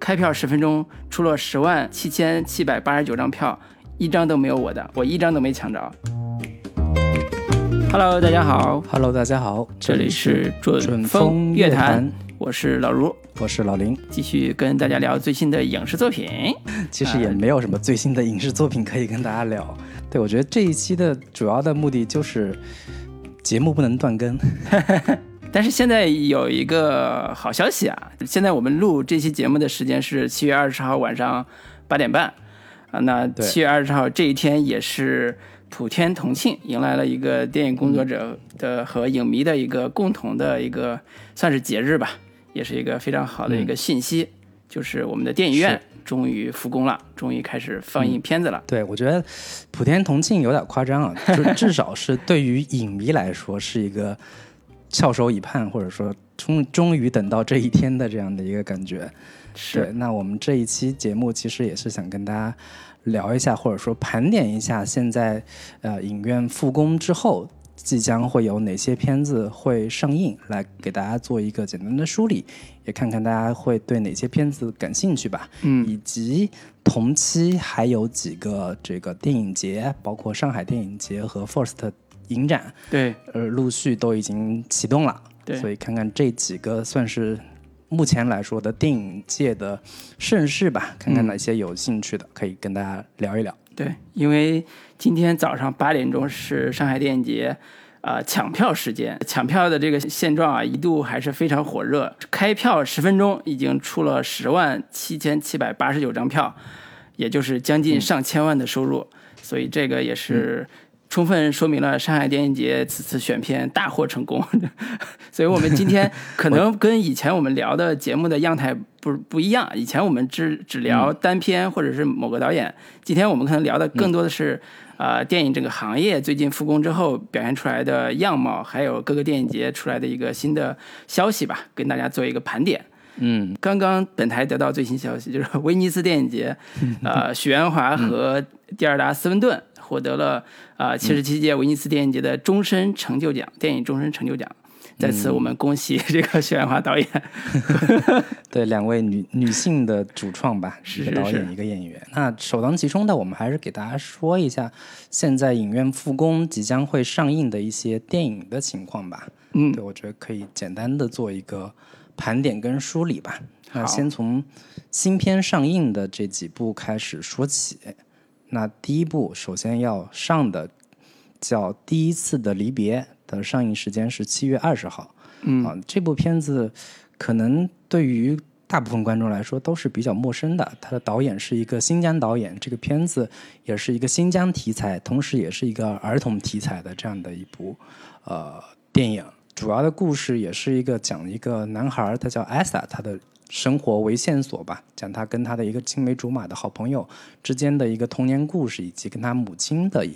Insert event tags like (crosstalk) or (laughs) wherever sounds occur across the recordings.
开票十分钟出了十万七千七百八十九张票，一张都没有我的，我一张都没抢着。Hello，大家好，Hello，大家好，这里是准风乐坛，我是老卢，我是老林，继续跟大家聊最新的影视作品。其实也没有什么最新的影视作品可以跟大家聊。对，我觉得这一期的主要的目的就是节目不能断更。(laughs) 但是现在有一个好消息啊！现在我们录这期节目的时间是七月二十号晚上八点半啊。那七月二十号这一天也是普天同庆，迎来了一个电影工作者的和影迷的一个共同的一个算是节日吧，也是一个非常好的一个信息，就是我们的电影院终于复工了，终于开始放映片子了。对，我觉得普天同庆有点夸张啊，就至少是对于影迷来说是一个。翘首以盼，或者说终终于等到这一天的这样的一个感觉，是。那我们这一期节目其实也是想跟大家聊一下，或者说盘点一下现在呃影院复工之后，即将会有哪些片子会上映，来给大家做一个简单的梳理，也看看大家会对哪些片子感兴趣吧。嗯。以及同期还有几个这个电影节，包括上海电影节和 First。影展对，呃，陆续都已经启动了，对，所以看看这几个算是目前来说的电影界的盛世吧，看看哪些有兴趣的可以跟大家聊一聊。对，因为今天早上八点钟是上海电影节啊抢票时间，抢票的这个现状啊一度还是非常火热，开票十分钟已经出了十万七千七百八十九张票，也就是将近上千万的收入，所以这个也是。充分说明了上海电影节此次选片大获成功，(laughs) 所以我们今天 (laughs) 可能跟以前我们聊的节目的样态不不一样。以前我们只只聊单片或者是某个导演，今天我们可能聊的更多的是，呃，电影这个行业最近复工之后表现出来的样貌，还有各个电影节出来的一个新的消息吧，跟大家做一个盘点。嗯，刚刚本台得到最新消息，就是威尼斯电影节，呃，(laughs) 许鞍华和蒂尔达·斯温顿。获得了啊七十七届威尼斯电影节的终身成就奖，电影终身成就奖。在此，我们恭喜这个徐安华导演。(laughs) 对，两位女女性的主创吧，一个导演，一个演员。那首当其冲的，我们还是给大家说一下现在影院复工即将会上映的一些电影的情况吧。嗯，对，我觉得可以简单的做一个盘点跟梳理吧。那先从新片上映的这几部开始说起。那第一部首先要上的叫《第一次的离别》的上映时间是七月二十号。嗯啊，这部片子可能对于大部分观众来说都是比较陌生的。它的导演是一个新疆导演，这个片子也是一个新疆题材，同时也是一个儿童题材的这样的一部呃电影。主要的故事也是一个讲一个男孩，他叫艾萨，他的。生活为线索吧，讲他跟他的一个青梅竹马的好朋友之间的一个童年故事，以及跟他母亲的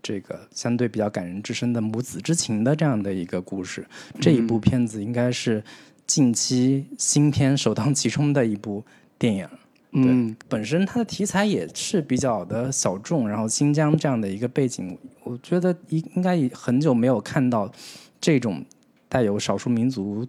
这个相对比较感人至深的母子之情的这样的一个故事。这一部片子应该是近期新片首当其冲的一部电影。嗯，本身它的题材也是比较的小众，然后新疆这样的一个背景，我觉得应应该很久没有看到这种带有少数民族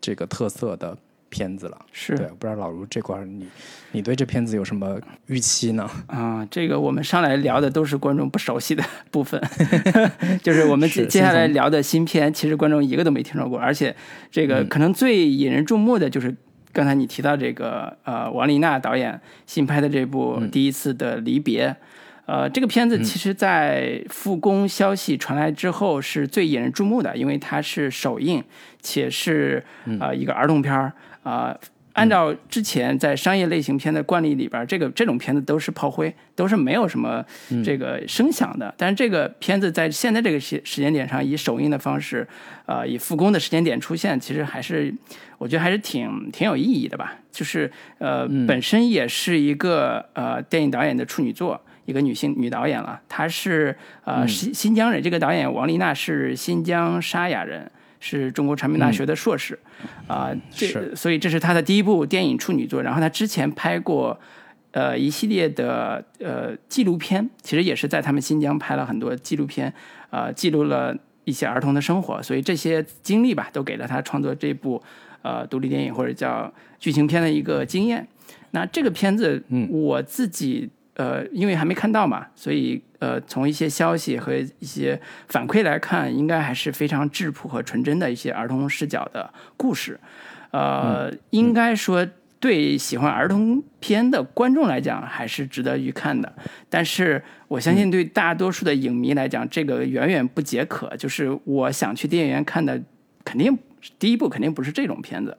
这个特色的。片子了，是。对，不知道老卢这块儿，你你对这片子有什么预期呢？啊，这个我们上来聊的都是观众不熟悉的部分，(laughs) (laughs) 就是我们接接下来聊的新片，其实观众一个都没听说过，而且这个可能最引人注目的就是刚才你提到这个呃王丽娜导演新拍的这部《第一次的离别》。呃，这个片子其实，在复工消息传来之后，是最引人注目的，因为它是首映，且是啊一个儿童片儿啊。按照之前在商业类型片的惯例里边，这个这种片子都是炮灰，都是没有什么这个声响的。但是这个片子在现在这个时时间点上，以首映的方式，呃，以复工的时间点出现，其实还是我觉得还是挺挺有意义的吧。就是呃，本身也是一个呃电影导演的处女作。一个女性女导演了，她是呃新新疆人。这个导演王丽娜是新疆沙雅人，是中国传媒大学的硕士，啊，这所以这是他的第一部电影处女作。然后他之前拍过呃一系列的呃纪录片，其实也是在他们新疆拍了很多纪录片，呃记录了一些儿童的生活。所以这些经历吧，都给了他创作这部呃独立电影或者叫剧情片的一个经验。那这个片子，嗯我自己呃因为还没看到嘛，所以呃从一些消息和一些反馈来看，应该还是非常质朴和纯真的一些儿童视角的故事。呃，应该说。对喜欢儿童片的观众来讲，还是值得一看的。但是我相信，对大多数的影迷来讲，这个远远不解渴。就是我想去电影院看的，肯定第一部肯定不是这种片子。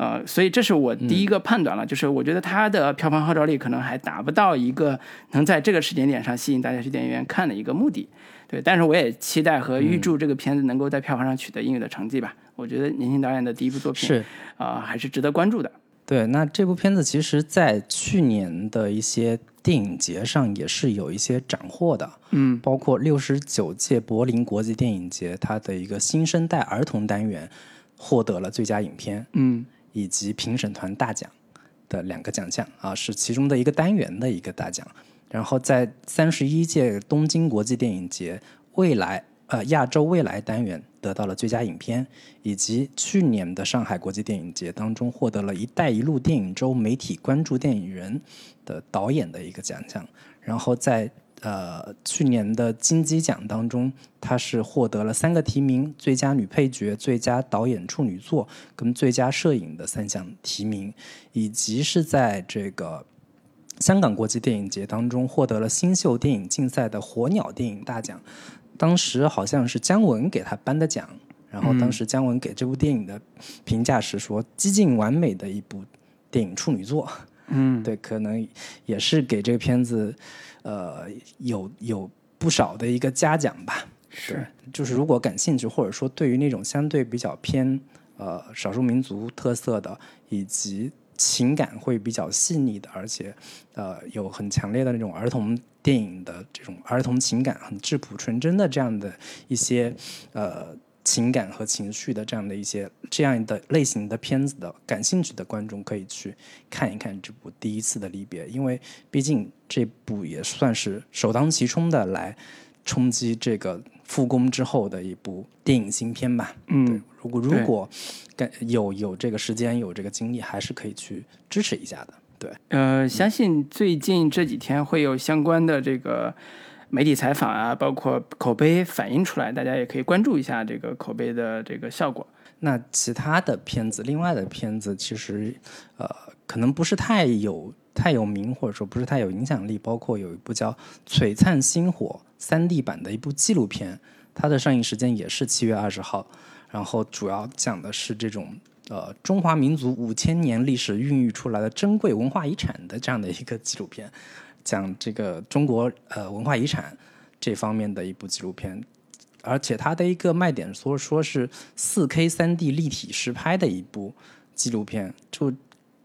呃，所以这是我第一个判断了，就是我觉得它的票房号召力可能还达不到一个能在这个时间点上吸引大家去电影院看的一个目的。对，但是我也期待和预祝这个片子能够在票房上取得应有的成绩吧。我觉得年轻导演的第一部作品是啊，还是值得关注的。对，那这部片子其实，在去年的一些电影节上也是有一些斩获的，嗯，包括六十九届柏林国际电影节，它的一个新生代儿童单元获得了最佳影片，嗯，以及评审团大奖的两个奖项啊，是其中的一个单元的一个大奖。然后在三十一届东京国际电影节未来呃亚洲未来单元。得到了最佳影片，以及去年的上海国际电影节当中获得了一带一路电影周媒体关注电影人的导演的一个奖项。然后在呃去年的金鸡奖当中，她是获得了三个提名：最佳女配角、最佳导演处女作跟最佳摄影的三项提名，以及是在这个香港国际电影节当中获得了新秀电影竞赛的火鸟电影大奖。当时好像是姜文给他颁的奖，然后当时姜文给这部电影的评价是说，几近完美的一部电影处女作。嗯，对，可能也是给这个片子，呃，有有不少的一个嘉奖吧。是，就是如果感兴趣，或者说对于那种相对比较偏呃少数民族特色的，以及情感会比较细腻的，而且呃有很强烈的那种儿童。电影的这种儿童情感很质朴纯真的这样的一些呃情感和情绪的这样的一些这样的类型的片子的感兴趣的观众可以去看一看这部《第一次的离别》，因为毕竟这部也算是首当其冲的来冲击这个复工之后的一部电影新片吧。嗯，如果如果感有有这个时间有这个精力，还是可以去支持一下的。对，呃，相信最近这几天会有相关的这个媒体采访啊，包括口碑反映出来，大家也可以关注一下这个口碑的这个效果。那其他的片子，另外的片子，其实呃，可能不是太有太有名，或者说不是太有影响力。包括有一部叫《璀璨星火》三 D 版的一部纪录片，它的上映时间也是七月二十号，然后主要讲的是这种。呃，中华民族五千年历史孕育出来的珍贵文化遗产的这样的一个纪录片，讲这个中国呃文化遗产这方面的一部纪录片，而且它的一个卖点说说是四 K 三 D 立体实拍的一部纪录片，就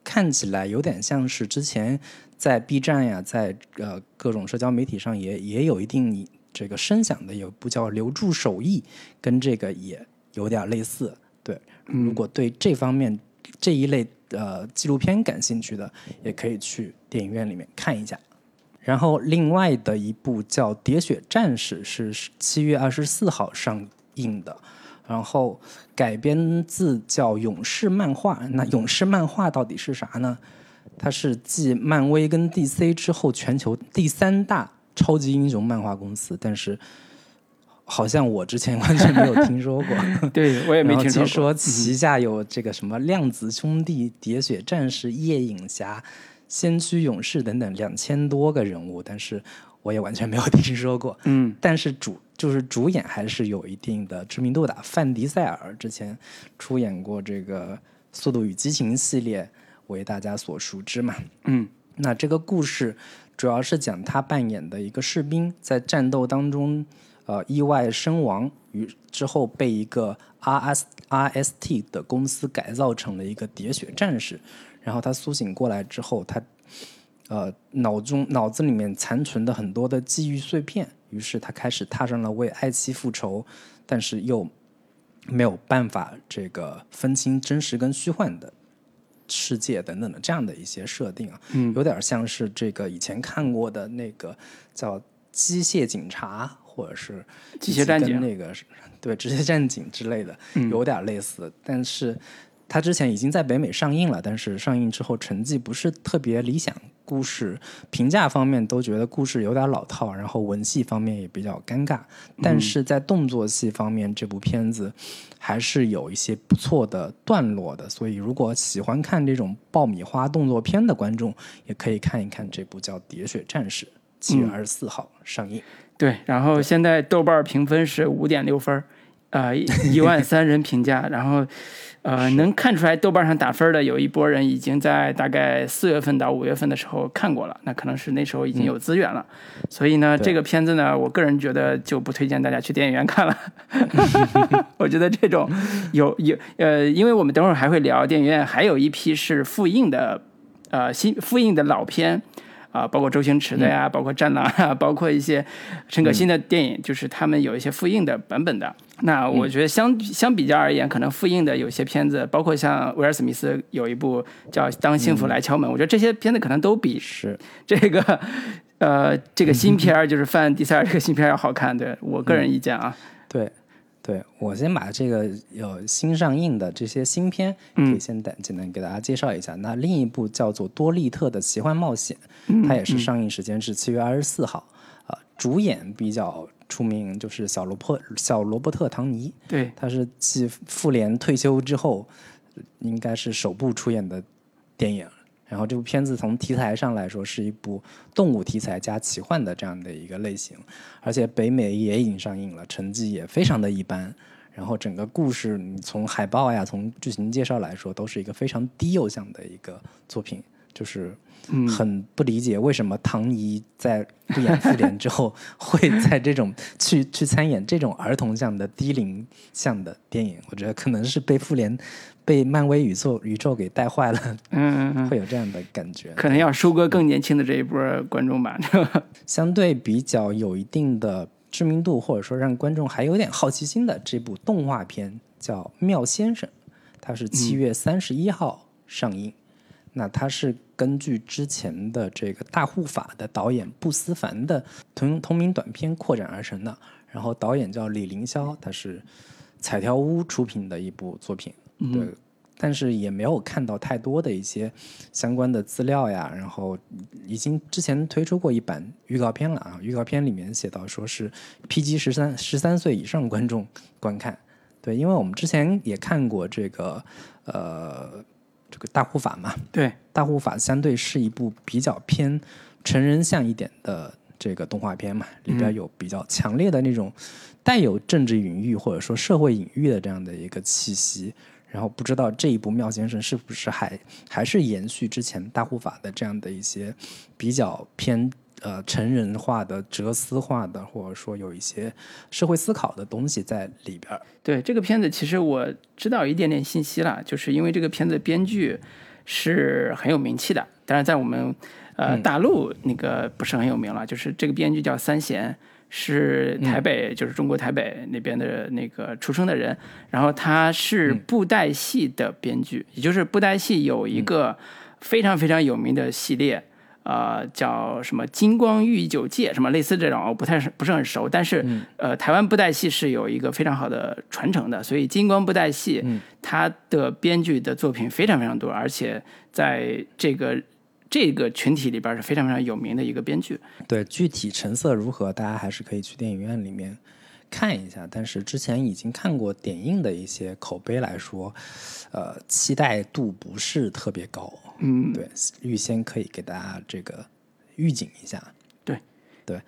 看起来有点像是之前在 B 站呀，在呃各种社交媒体上也也有一定这个声响的，有部叫《留住手艺》，跟这个也有点类似。对如果对这方面这一类呃纪录片感兴趣的，也可以去电影院里面看一下。然后另外的一部叫《喋血战士》是七月二十四号上映的，然后改编自叫《勇士》漫画。那《勇士》漫画到底是啥呢？它是继漫威跟 DC 之后全球第三大超级英雄漫画公司，但是。好像我之前完全没有听说过，(laughs) 对我也没听说。说旗下有这个什么量子兄弟、喋血战士、夜影侠、先驱勇士等等两千多个人物，但是我也完全没有听说过。嗯，但是主就是主演还是有一定的知名度的。范迪塞尔之前出演过这个《速度与激情》系列，为大家所熟知嘛。嗯，那这个故事主要是讲他扮演的一个士兵在战斗当中。呃，意外身亡，于之后被一个 R S R S T 的公司改造成了一个喋血战士。然后他苏醒过来之后，他呃脑中脑子里面残存的很多的记忆碎片，于是他开始踏上了为爱妻复仇，但是又没有办法这个分清真实跟虚幻的世界等等的这样的一些设定啊，嗯，有点像是这个以前看过的那个叫机械警察。或者是机械战警那个，对机械战警之类的，有点类似。但是它之前已经在北美上映了，但是上映之后成绩不是特别理想，故事评价方面都觉得故事有点老套，然后文戏方面也比较尴尬。但是在动作戏方面，这部片子还是有一些不错的段落的。所以，如果喜欢看这种爆米花动作片的观众，也可以看一看这部叫《喋血战士》，七月二十四号上映。对，然后现在豆瓣评分是五点六分，呃，(laughs) 一万三人评价，然后。呃，能看出来豆瓣上打分的有一波人已经在大概四月份到五月份的时候看过了，那可能是那时候已经有资源了，所以呢，这个片子呢，我个人觉得就不推荐大家去电影院看了。(laughs) 我觉得这种有有呃，因为我们等会儿还会聊电影院，还有一批是复印的，呃，新复印的老片。啊，包括周星驰的呀，包括《战狼》啊，包括一些陈可辛的电影，就是他们有一些复印的版本的。那我觉得相相比较而言，可能复印的有些片子，包括像威尔史密斯有一部叫《当幸福来敲门》，我觉得这些片子可能都比是 (laughs) 这个呃这个新片儿，(laughs) 就是范迪塞尔这个新片要好看。对我个人意见啊，对。对我先把这个有新上映的这些新片，可以先简简单给大家介绍一下。那另一部叫做《多利特的奇幻冒险》，它也是上映时间是七月二十四号。啊，主演比较出名就是小罗伯小罗伯特·唐尼，对，他是继复联退休之后，应该是首部出演的电影。然后这部片子从题材上来说是一部动物题材加奇幻的这样的一个类型，而且北美也已经上映了，成绩也非常的一般。然后整个故事，你从海报呀，从剧情介绍来说，都是一个非常低幼向的一个作品，就是很不理解为什么唐尼在不演复联之后，(laughs) 会在这种去去参演这种儿童向的低龄向的电影。我觉得可能是被复联。被漫威宇宙宇宙给带坏了，嗯嗯嗯，会有这样的感觉。可能要收割更年轻的这一波观众吧。(laughs) 相对比较有一定的知名度，或者说让观众还有点好奇心的这部动画片叫《妙先生》，它是七月三十一号上映。那它是根据之前的这个大护法的导演布思凡的同同名短片扩展而成的。然后导演叫李凌霄，他是彩条屋出品的一部作品。对，但是也没有看到太多的一些相关的资料呀。然后已经之前推出过一版预告片了啊，预告片里面写到说是 PG 十三十三岁以上观众观看。对，因为我们之前也看过这个呃这个大护法嘛，对，大护法相对是一部比较偏成人向一点的这个动画片嘛，里边有比较强烈的那种带有政治隐喻或者说社会隐喻的这样的一个气息。然后不知道这一部妙先生是不是还还是延续之前大护法的这样的一些比较偏呃成人化的哲思化的，或者说有一些社会思考的东西在里边。对这个片子，其实我知道一点点信息了，就是因为这个片子编剧是很有名气的，但是在我们呃大陆那个不是很有名了，就是这个编剧叫三贤。是台北，就是中国台北那边的那个出生的人，然后他是布袋戏的编剧，也就是布袋戏有一个非常非常有名的系列，呃，叫什么《金光玉九界》，什么类似这种，我不太不是很熟，但是呃，台湾布袋戏是有一个非常好的传承的，所以金光布袋戏它的编剧的作品非常非常多，而且在这个。这个群体里边是非常非常有名的一个编剧。对，具体成色如何，大家还是可以去电影院里面看一下。但是之前已经看过点映的一些口碑来说，呃，期待度不是特别高。嗯，对，预先可以给大家这个预警一下。对，对。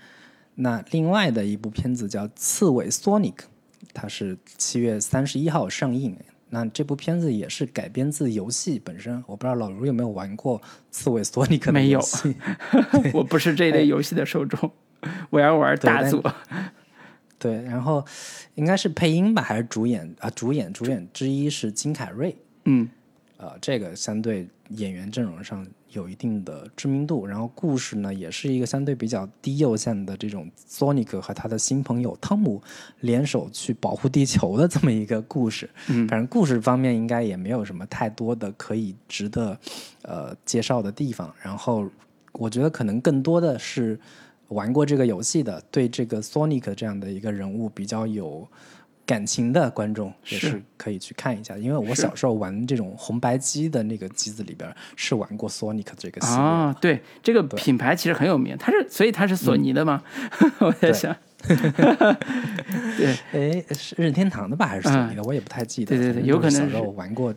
那另外的一部片子叫《刺猬 Sonic》，它是七月三十一号上映。那这部片子也是改编自游戏本身，我不知道老卢有没有玩过《刺猬索尼克》没有，(laughs) 我不是这类游戏的受众，我要玩大作。对，然后应该是配音吧，还是主演啊？主演主演之一是金凯瑞。嗯，呃，这个相对演员阵容上。有一定的知名度，然后故事呢也是一个相对比较低幼线的这种，Sonic 和他的新朋友汤姆联手去保护地球的这么一个故事。嗯，反正故事方面应该也没有什么太多的可以值得呃介绍的地方。然后我觉得可能更多的是玩过这个游戏的，对这个 Sonic 这样的一个人物比较有感情的观众也是是可以去看一下，因为我小时候玩这种红白机的那个机子里边是玩过 Sonic 这个系列的。啊，对，这个品牌其实很有名，它是所以它是索尼的吗？(laughs) 我在想，(laughs) 对。哎，是任天堂的吧，还是索尼的？我也不太记得。对对对有可能小时候玩过，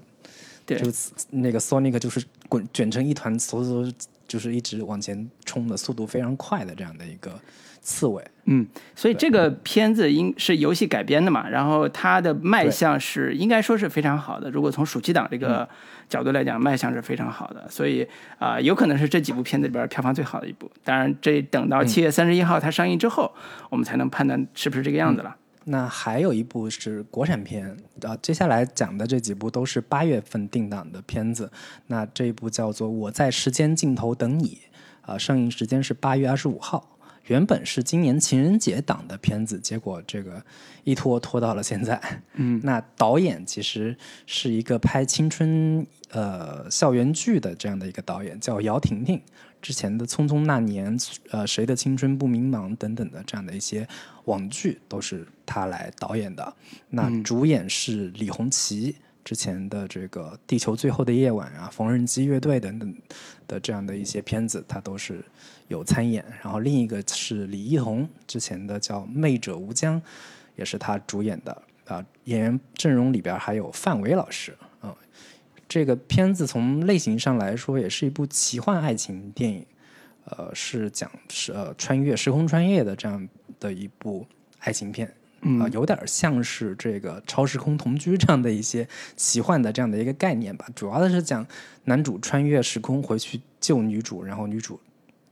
对。就是那个 Sonic 就是滚卷成一团，嗖嗖就是一直往前冲的速度非常快的这样的一个刺猬。嗯，所以这个片子应是游戏改编的嘛，然后它的卖相是应该说是非常好的。如果从暑期档这个角度来讲，卖相是非常好的，所以啊、有可能是这几部片子里边票房最好的一部。当然，这等到七月三十一号它上映之后，我们才能判断是不是这个样子了。那还有一部是国产片，啊，接下来讲的这几部都是八月份定档的片子。那这一部叫做《我在时间尽头等你》，啊，上映时间是八月二十五号。原本是今年情人节档的片子，结果这个一拖拖到了现在。嗯，那导演其实是一个拍青春呃校园剧的这样的一个导演，叫姚婷婷。之前的《匆匆那年》、呃《谁的青春不迷茫》等等的这样的一些网剧都是他来导演的。那主演是李红旗，之前的这个《地球最后的夜晚》啊，《缝纫机乐队》等等的这样的一些片子，他都是有参演。然后另一个是李一桐，之前的叫《媚者无疆》，也是他主演的。啊、演员阵容里边还有范伟老师啊、这个片子从类型上来说，也是一部奇幻爱情电影，呃，是讲是呃穿越时空穿越的这样的一部爱情片，啊、有点像是这个超时空同居这样的一些奇幻的这样的一个概念吧。主要的是讲男主穿越时空回去救女主，然后女主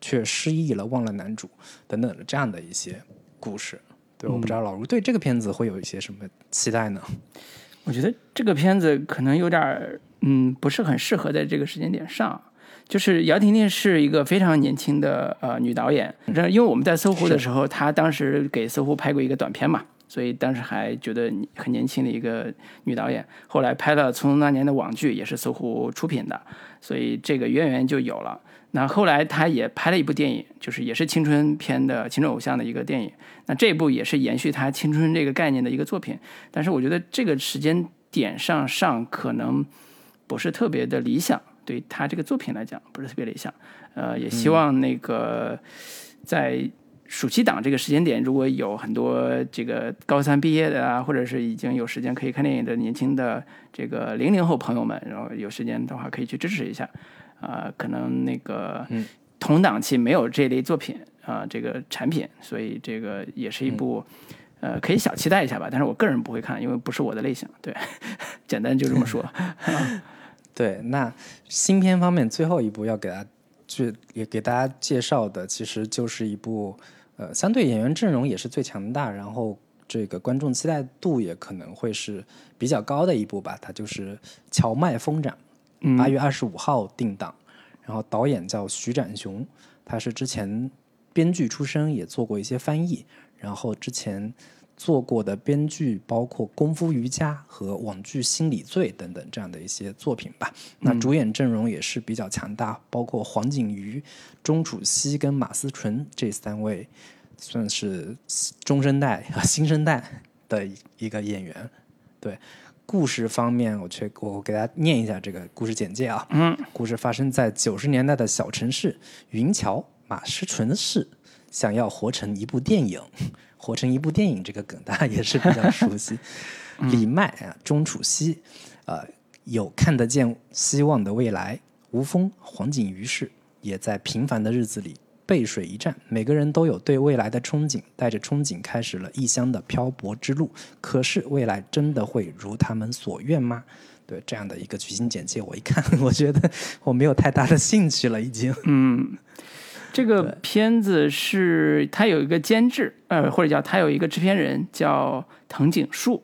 却失忆了，忘了男主等等的这样的一些故事。对，我不知道老卢对这个片子会有一些什么期待呢？(laughs) 我觉得这个片子可能有点儿，嗯，不是很适合在这个时间点上。就是姚婷婷是一个非常年轻的呃女导演，因为我们在搜狐的时候，她当时给搜狐拍过一个短片嘛，所以当时还觉得很年轻的一个女导演。后来拍了《匆匆那年》的网剧，也是搜狐出品的，所以这个渊源就有了。那后来他也拍了一部电影，就是也是青春片的青春偶像的一个电影。那这部也是延续他青春这个概念的一个作品，但是我觉得这个时间点上上可能不是特别的理想，对他这个作品来讲不是特别理想。呃，也希望那个在暑期档这个时间点，如果有很多这个高三毕业的啊，或者是已经有时间可以看电影的年轻的这个零零后朋友们，然后有时间的话可以去支持一下。啊、可能那个同档期没有这类作品啊、这个产品，所以这个也是一部。呃，可以小期待一下吧，但是我个人不会看，因为不是我的类型。对，(laughs) 简单就这么说。(laughs) 对，那新片方面最后一部要给大家去也给大家介绍的，其实就是一部呃，相对演员阵容也是最强大，然后这个观众期待度也可能会是比较高的一部吧。它就是《荞麦疯长》，八月二十五号定档，然后导演叫徐展雄，他是之前编剧出身，也做过一些翻译，然后之前做过的编剧包括《功夫瑜伽》和网剧《心理罪》等等这样的一些作品吧。那主演阵容也是比较强大，包括黄景瑜、钟楚曦跟马思纯这三位，算是中生代和新生代的一个演员。对，故事方面，我却我给大家念一下这个故事简介啊。嗯，故事发生在九十年代的小城市云桥马思纯市，想要活成一部电影，(laughs) 活成一部电影这个梗大家也是比较熟悉。(laughs) 李麦啊，钟楚曦，呃，有看得见希望的未来。吴峰、黄景瑜是也在平凡的日子里背水一战，每个人都有对未来的憧憬，带着憧憬开始了异乡的漂泊之路。可是未来真的会如他们所愿吗？对这样的一个剧情简介，我一看，(laughs) 我觉得我没有太大的兴趣了，已经。嗯这个片子是它有一个监制，呃，或者叫他有一个制片人叫藤井树。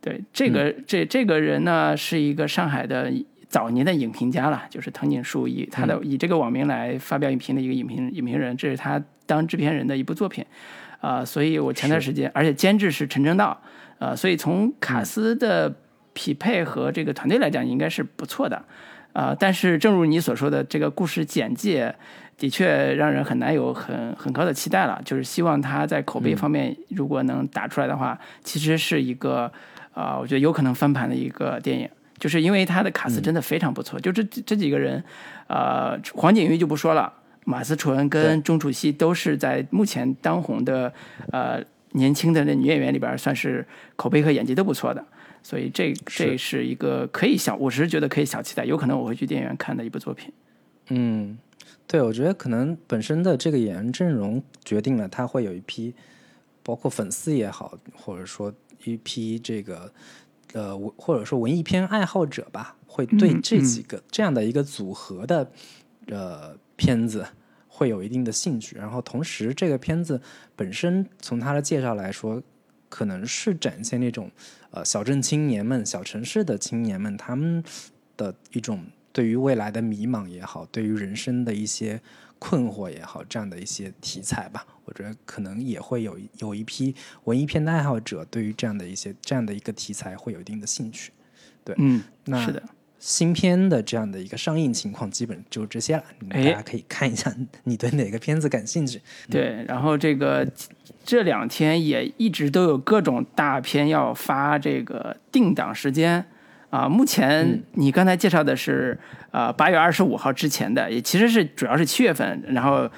对，这个、这这个人呢是一个上海的早年的影评家了，就是藤井树以他的、以这个网名来发表影评的一个影评影评人，这是他当制片人的一部作品。啊、所以我前段时间，而且监制是陈正道，呃，所以从卡斯的匹配和这个团队来讲，应该是不错的。啊，但是正如你所说的，这个故事简介的确让人很难有很很高的期待了。就是希望他在口碑方面，如果能打出来的话，其实是一个啊，我觉得有可能翻盘的一个电影。就是因为他的卡斯真的非常不错，就这这几个人，呃，黄景瑜就不说了，马思纯跟钟楚曦都是在目前当红的呃年轻的那女演员里边，算是口碑和演技都不错的。所以这这是一个可以小，我是觉得可以小期待，有可能我会去电影院看的一部作品。嗯，对，我觉得可能本身的这个演员阵容决定了他会有一批，包括粉丝也好，或者说一批这个呃，或者说文艺片爱好者吧，会对这几个这样的一个组合的呃片子会有一定的兴趣。然后同时，这个片子本身从它的介绍来说。可能是展现那种，呃，小镇青年们、小城市的青年们，他们的一种对于未来的迷茫也好，对于人生的一些困惑也好，这样的一些题材吧。我觉得可能也会有有一批文艺片的爱好者，对于这样的一些这样的一个题材会有一定的兴趣。对，嗯，那是的。新片的这样的一个上映情况，基本就这些了。大家可以看一下，你对哪个片子感兴趣？对，然后这个这两天也一直都有各种大片要发这个定档时间啊。目前你刚才介绍的是呃八月二十五号之前的，也其实是主要是七月份。然后《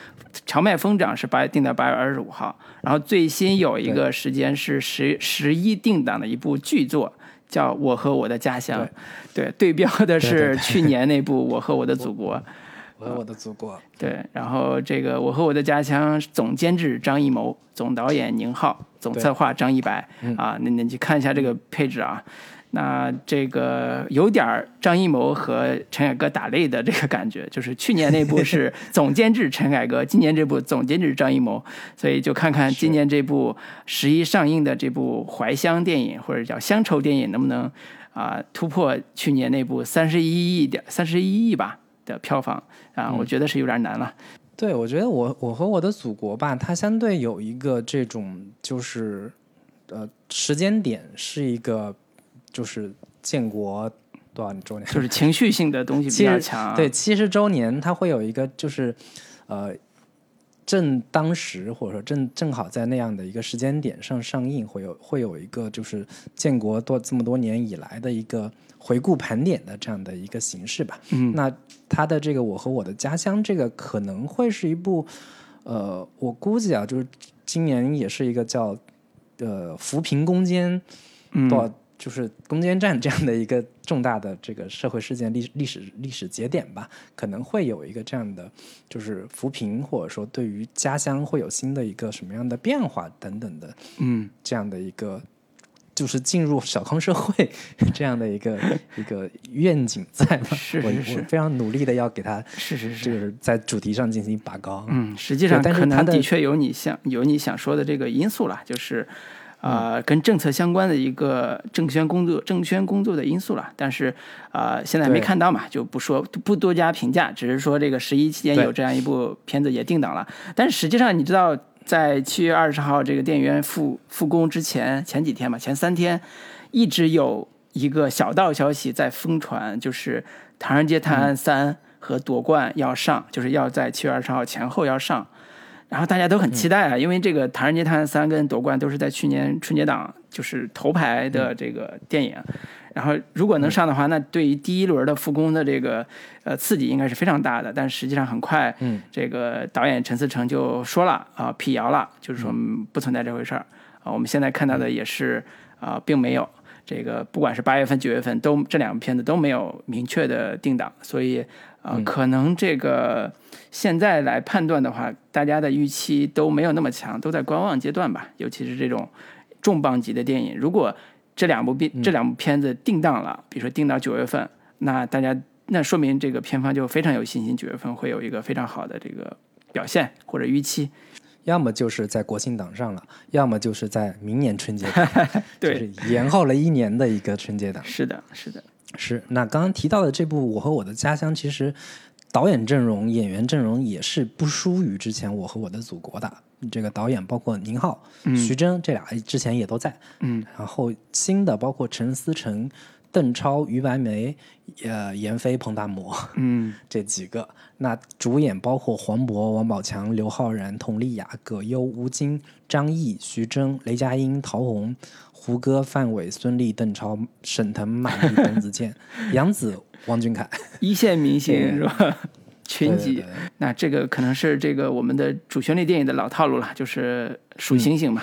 荞麦疯涨》是八定到八月二十五号，然后最新有一个时间是十十一定档的一部剧作。叫我和我的家乡，对对标的是去年那部我和我的祖国，(laughs) 我和我的祖国，对，然后这个我和我的家乡总监制张艺谋，总导演宁浩，总策划张一白啊，那那你看一下这个配置啊。那这个有点张艺谋和陈凯歌打擂的这个感觉，就是去年那部是 (laughs) 总监制陈凯歌，今年这部总监制张艺谋，所以就看看今年这部十一上映的这部怀乡电影或者叫乡愁电影能不能啊突破去年那部三十一亿点三十一亿吧的票房啊，我觉得是有点难了。对，我觉得我我和我的祖国吧，它相对有一个这种就是呃时间点是一个。就是建国多少周年？就是情绪性的东西比较强。对，七十周年，它会有一个，就是呃，正当时或者说正正好在那样的一个时间点上上映，会有会有一个就是建国多这么多年以来的一个回顾盘点的这样的一个形式吧。嗯，那它的这个《我和我的家乡》这个可能会是一部，呃，我估计啊，就是今年也是一个叫呃扶贫攻坚多少。就是攻坚战这样的一个重大的这个社会事件历历史历史节点吧，可能会有一个这样的，就是扶贫或者说对于家乡会有新的一个什么样的变化等等的，嗯，这样的一个就是进入小康社会 (laughs) 这样的一个一个愿景在嘛？是是是，非常努力的要给他是是是，就是在主题上进行拔高。嗯，实际上但是他的确有你想有你想说的这个因素啦，就是。啊，跟政策相关的一个政宣工作、政宣工作的因素了，但是啊，现在没看到嘛，就不说不多加评价，只是说这个十一期间有这样一部片子也定档了。但是实际上，你知道，在七月二十号这个电影院复复工之前前几天嘛，前三天一直有一个小道消息在疯传，就是《唐人街探案三》和《夺冠》要上，就是要在七月二十号前后要上。然后大家都很期待啊，因为这个《唐人街探案三》跟《夺冠》都是在去年春节档就是头牌的这个电影。然后如果能上的话，那对于第一轮的复工的这个呃刺激应该是非常大的。但实际上很快，嗯，这个导演陈思诚就说了啊，辟谣了，就是说不存在这回事儿啊。我们现在看到的也是啊，并没有这个，不管是八月份、九月份都这两个片子都没有明确的定档，所以啊，可能这个。现在来判断的话，大家的预期都没有那么强，都在观望阶段吧。尤其是这种重磅级的电影，如果这两部片这两部片子定档了，比如说定到九月份，那大家那说明这个片方就非常有信心，九月份会有一个非常好的这个表现或者预期。要么就是在国庆档上了，要么就是在明年春节档，(laughs) 对，延后了一年的一个春节档。是的，是的，是。那刚刚提到的这部《我和我的家乡》，其实。导演阵容、演员阵容也是不输于之前《我和我的祖国》的。这个导演包括宁浩、徐峥这俩之前也都在。嗯，然后新的包括陈思诚、邓超、于白眉、呃闫飞、彭大魔，嗯，(laughs) 这几个。那主演包括黄渤、王宝强、刘昊然、佟丽娅、葛优、吴京、张译、徐峥、雷佳音、陶虹、胡歌、范伟、孙俪、邓超、沈腾、马丽、(laughs) 董子健、杨紫、王俊凯，一线明星是吧？(laughs) 群集。对对对那这个可能是这个我们的主旋律电影的老套路了，就是数星星嘛。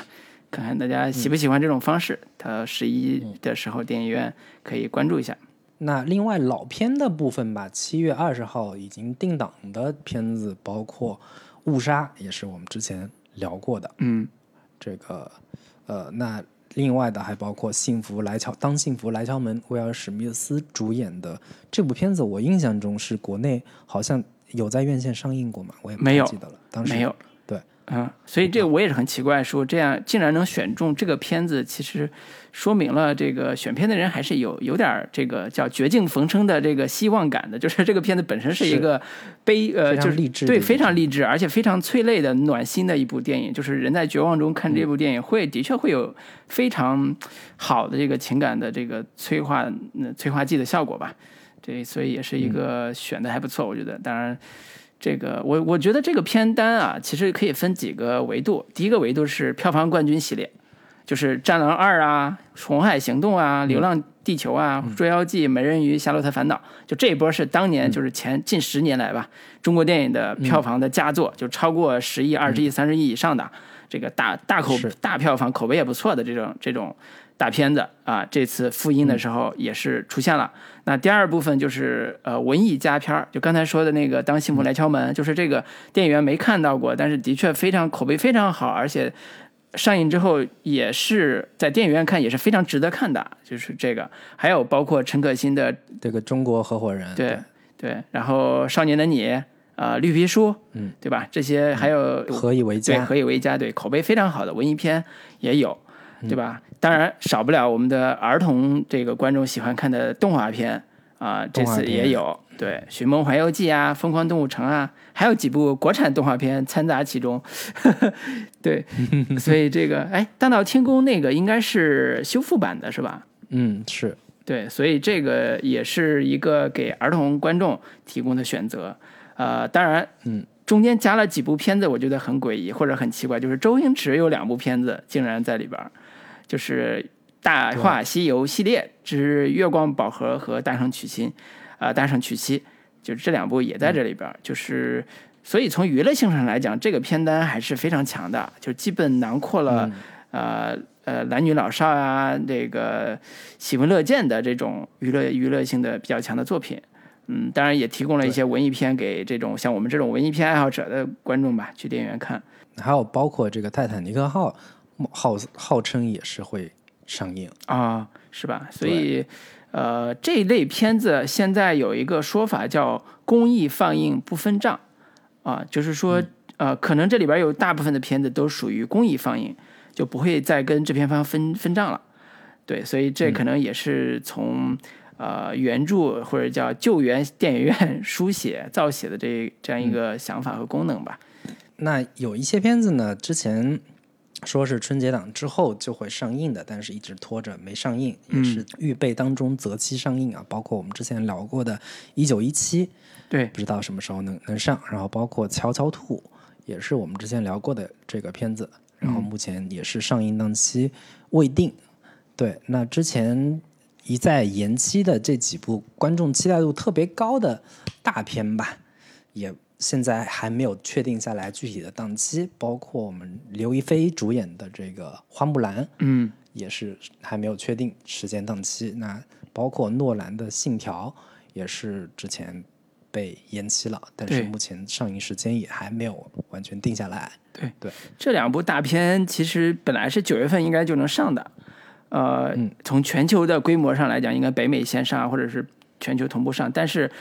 看看大家喜不喜欢这种方式。它十一的时候，电影院可以关注一下。那另外老片的部分吧，七月二十号已经定档的片子包括《误杀》，也是我们之前聊过的。嗯，这个呃，那另外的还包括《幸福来敲》，当幸福来敲门，威尔史密斯主演的这部片子，我印象中是国内好像有在院线上映过嘛，我也不没有太记得了。当时没有。对，嗯，所以这个我也是很奇怪，说这样竟然能选中这个片子，其实说明了这个选片的人还是有有点儿这个叫绝境逢生的这个希望感的，就是这个片子本身是一个悲呃，就是励志对非常励志，而且非常催泪的暖心的一部电影，就是人在绝望中看这部电影会的确会有非常好的这个情感的这个催化呃催化剂的效果吧。这所以也是一个选的还不错，我觉得。当然，这个我我觉得这个片单啊，其实可以分几个维度。第一个维度是票房冠军系列，就是《战狼二》啊，《红海行动》啊，《流浪地球》啊，《捉妖记》《美人鱼》《夏洛特烦恼》，就这一波是当年就是前近十年来吧，中国电影的票房的佳作，就超过十亿、二十亿、三十亿以上的这个大大口大票房、口碑也不错的这种这种大片子啊，这次复映的时候也是出现了。那第二部分就是呃文艺佳片儿，就刚才说的那个《当幸福来敲门》，就是这个电影院没看到过，但是的确非常口碑非常好，而且上映之后也是在电影院看也是非常值得看的，就是这个。还有包括陈可辛的这个中国合伙人，对对，然后《少年的你》呃《绿皮书》，嗯，对吧？这些还有何以为家对，家？何以为家？对，口碑非常好的文艺片也有，对吧？当然少不了我们的儿童这个观众喜欢看的动画片啊、这次也有。对，《寻梦环游记》啊，《疯狂动物城》啊，还有几部国产动画片掺杂其中。(laughs) 对，(laughs) 所以这个哎，《大闹天宫》那个应该是修复版的，是吧？嗯，是对，所以这个也是一个给儿童观众提供的选择。呃，当然，嗯，中间加了几部片子，我觉得很诡异或者很奇怪，就是周星驰有两部片子竟然在里边儿，就是《大话西游》系列之《月光宝盒》和《大圣娶亲》，啊，《大圣娶妻》，就是这两部也在这里边儿，就是。所以从娱乐性上来讲，这个片单还是非常强的，就基本囊括了、呃呃男女老少啊，这个喜闻乐见的这种娱乐娱乐性的比较强的作品。嗯，当然也提供了一些文艺片给这种像我们这种文艺片爱好者的观众吧，去电影院看。还有包括这个《泰坦尼克号》，号号称也是会上映。啊，是吧？所以，呃，这一类片子现在有一个说法叫“公益放映不分账”，啊，就是说，呃，可能这里边有大部分的片子都属于公益放映，就不会再跟制片方分分账了。对，所以这可能也是从、呃原著或者叫救援电影院 (laughs) 书写造写的这这样一个想法和功能吧。那有一些片子呢，之前说是春节档之后就会上映的，但是一直拖着没上映，也是预备当中择期上映啊。包括我们之前聊过的《一九一七》，对，不知道什么时候能能上。然后包括《乔乔兔》，也是我们之前聊过的这个片子，然后目前也是上映档期未定。对，那之前一再延期的这几部观众期待度特别高的大片吧，也现在还没有确定下来具体的档期，包括我们刘亦菲主演的这个《花木兰》，嗯，也是还没有确定时间档期。那包括诺兰的《信条》也是之前被延期了，但是目前上映时间也还没有完全定下来。对。对，这两部大片其实本来是九月份应该就能上的，呃，从全球的规模上来讲，应该北美先上或者是全球同步上，但是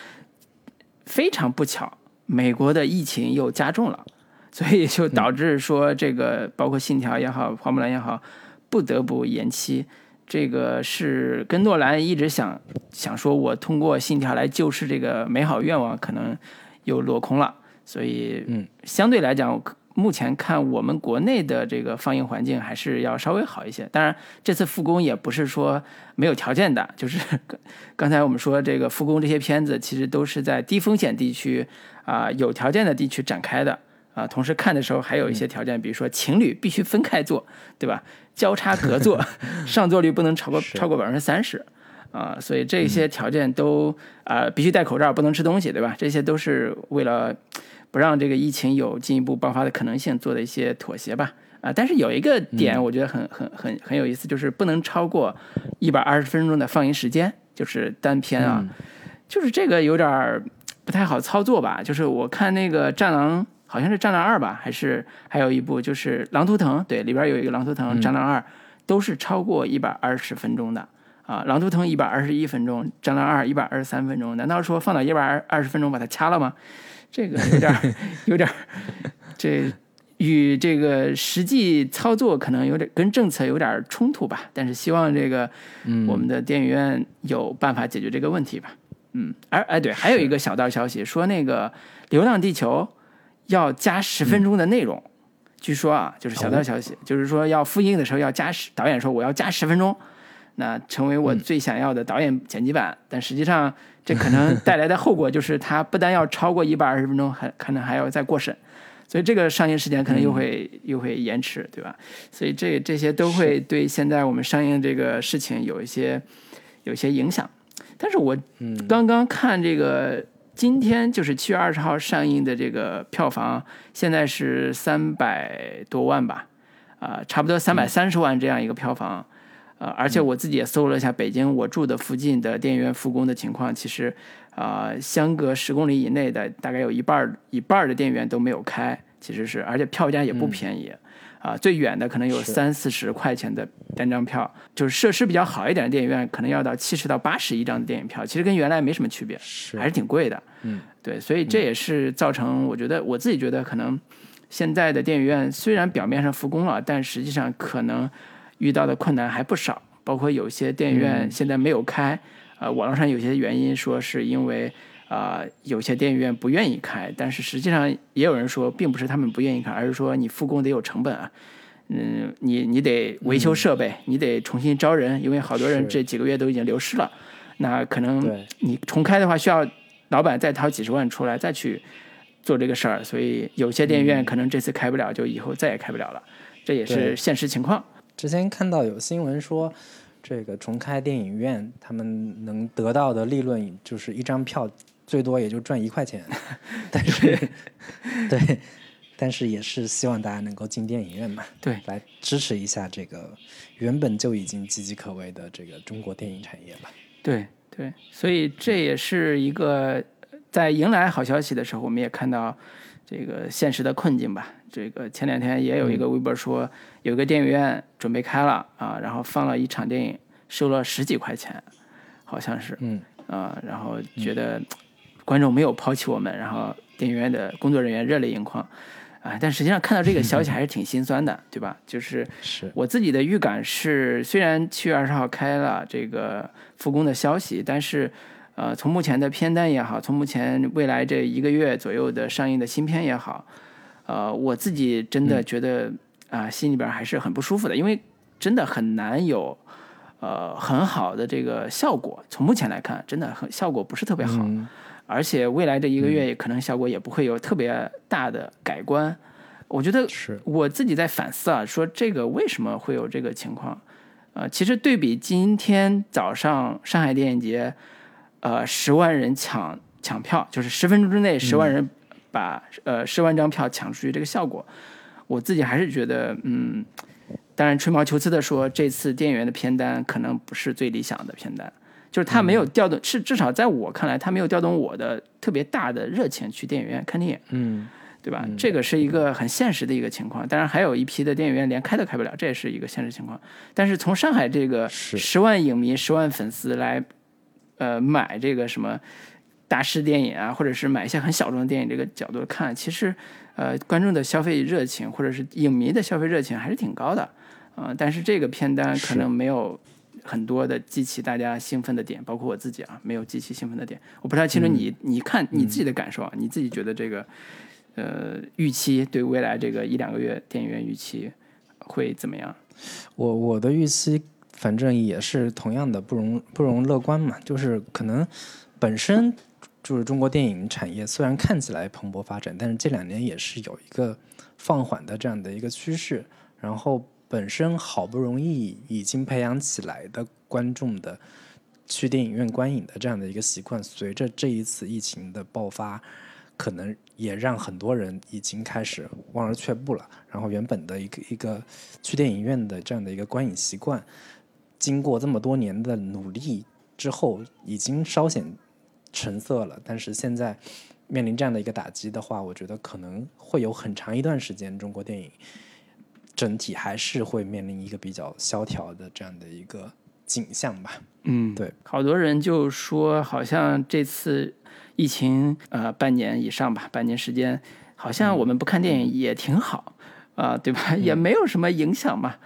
非常不巧，美国的疫情又加重了，(laughs) 所以就导致说这个包括《信条》也好，《花木兰》也好，不得不延期。这个是跟诺兰一直想想说，我通过《信条》来救世这个美好愿望，可能又落空了。所以嗯，相对来讲，目前看我们国内的这个放映环境还是要稍微好一些。当然，这次复工也不是说没有条件的，就是 (laughs) 刚才我们说这个复工这些片子，其实都是在低风险地区啊、有条件的地区展开的啊。同时看的时候还有一些条件，比如说情侣必须分开坐，对吧？交叉隔座，(laughs) 上座率不能超过超过百分之三十。啊，所以这些条件都啊、必须戴口罩，不能吃东西，对吧？这些都是为了不让这个疫情有进一步爆发的可能性做的一些妥协吧。啊，但是有一个点我觉得很很很很有意思，就是不能超过一百二十分钟的放映时间，就是单片啊，就是这个有点儿不太好操作吧。就是我看那个《战狼》，好像是《战狼二》吧，还是还有一部就是《狼图腾》，对，里边有一个《狼图腾》《战狼二》，都是超过一百二十分钟的。啊，《狼图腾》一百二十一分钟，《战狼二》一百二十三分钟，难道说放到一百二二十分钟把它掐了吗？这个有点儿有点儿，这与这个实际操作可能有点跟政策有点冲突吧。但是希望这个我们的电影院有办法解决这个问题吧。嗯，而哎对，还有一个小道消息说那个《流浪地球》要加十分钟的内容，据说啊，就是小道消息，就是说要复映的时候要加十，导演说我要加十分钟。那成为我最想要的导演剪辑版，但实际上这可能带来的后果就是，它不但要超过一百二十分钟，还可能还要再过审，所以这个上映时间可能又会、又会延迟，对吧？所以这这些都会对现在我们上映这个事情有一些有一些影响。但是我刚刚看这个今天就是七月二十号上映的这个票房，现在是三百多万吧，啊、差不多三百三十万这样一个票房。呃，而且我自己也搜了一下北京我住的附近的电影院复工的情况，其实，啊、相隔十公里以内的大概有一半儿一半儿的电影院都没有开，其实是，而且票价也不便宜，啊、最远的可能有三四十块钱的单张票，就是设施比较好一点的电影院，可能要到七十到八十一张的电影票，其实跟原来没什么区别，是。还是挺贵的。嗯，对，所以这也是造成我觉得我自己觉得可能现在的电影院虽然表面上复工了，但实际上可能遇到的困难还不少，包括有些电影院现在没有开，呃，网络上有些原因说是因为啊、有些电影院不愿意开，但是实际上也有人说并不是他们不愿意开，而是说你复工得有成本啊。嗯，你你得维修设备，你得重新招人，因为好多人这几个月都已经流失了。那可能你重开的话，需要老板再掏几十万出来再去做这个事儿，所以有些电影院可能这次开不了，就以后再也开不了了，这也是现实情况。之前看到有新闻说，这个重开电影院，他们能得到的利润就是一张票最多也就赚一块钱，(laughs) 但是对，但是也是希望大家能够进电影院嘛，对，来支持一下这个原本就已经岌岌可危的这个中国电影产业吧。对对，所以这也是一个在迎来好消息的时候，我们也看到这个现实的困境吧。这个前两天也有一个微博说，有一个电影院准备开了啊，然后放了一场电影，收了十几块钱，好像是，嗯啊，然后觉得观众没有抛弃我们，然后电影院的工作人员热泪盈眶。啊，但实际上看到这个消息 (laughs) 还是挺心酸的，对吧？就是是，我自己的预感是，虽然七月二十号开了这个复工的消息，但是，呃，从目前的片单也好，从目前未来这一个月左右的上映的新片也好，呃，我自己真的觉得啊、心里边还是很不舒服的，因为真的很难有呃很好的这个效果。从目前来看，真的很效果不是特别好。嗯而且未来这一个月可能效果也不会有特别大的改观。我觉得是我自己在反思啊，说这个为什么会有这个情况？呃，其实对比今天早上上海电影节，呃，十万人抢抢票，就是十分钟之内十万人把、呃十万张票抢出去这个效果，我自己还是觉得，嗯，当然吹毛求疵的说，这次电影院的片单可能不是最理想的片单。就是他没有调动，是至少在我看来，他没有调动我的特别大的热情去电影院看电影，嗯对吧？这个是一个很现实的一个情况。当然，还有一批的电影院连开都开不了，这也是一个现实情况。但是从上海这个十万影迷、十万粉丝来，呃，买这个什么大师电影啊，或者是买一些很小众的电影这个角度看，其实呃，观众的消费热情或者是影迷的消费热情还是挺高的，啊、但是这个片单可能没有。很多的激起大家兴奋的点，包括我自己啊，没有激起兴奋的点。我不太清楚你，你看你自己的感受啊，你自己觉得这个呃，预期对未来这个一两个月电影院预期会怎么样？我我的预期反正也是同样的不容不容乐观嘛，就是可能本身就是中国电影产业虽然看起来蓬勃发展，但是这两年也是有一个放缓的这样的一个趋势。然后本身好不容易已经培养起来的观众的去电影院观影的这样的一个习惯，随着这一次疫情的爆发。可能也让很多人已经开始望而却步了。然后原本的一个一个去电影院的这样的一个观影习惯，经过这么多年的努力之后，已经稍显成色了。但是现在面临这样的一个打击的话，我觉得可能会有很长一段时间，中国电影整体还是会面临一个比较萧条的这样的一个景象吧。嗯，对，好多人就说，好像这次。疫情呃半年以上吧，半年时间，好像我们不看电影也挺好啊，对吧？(laughs) 也没有什么影响嘛，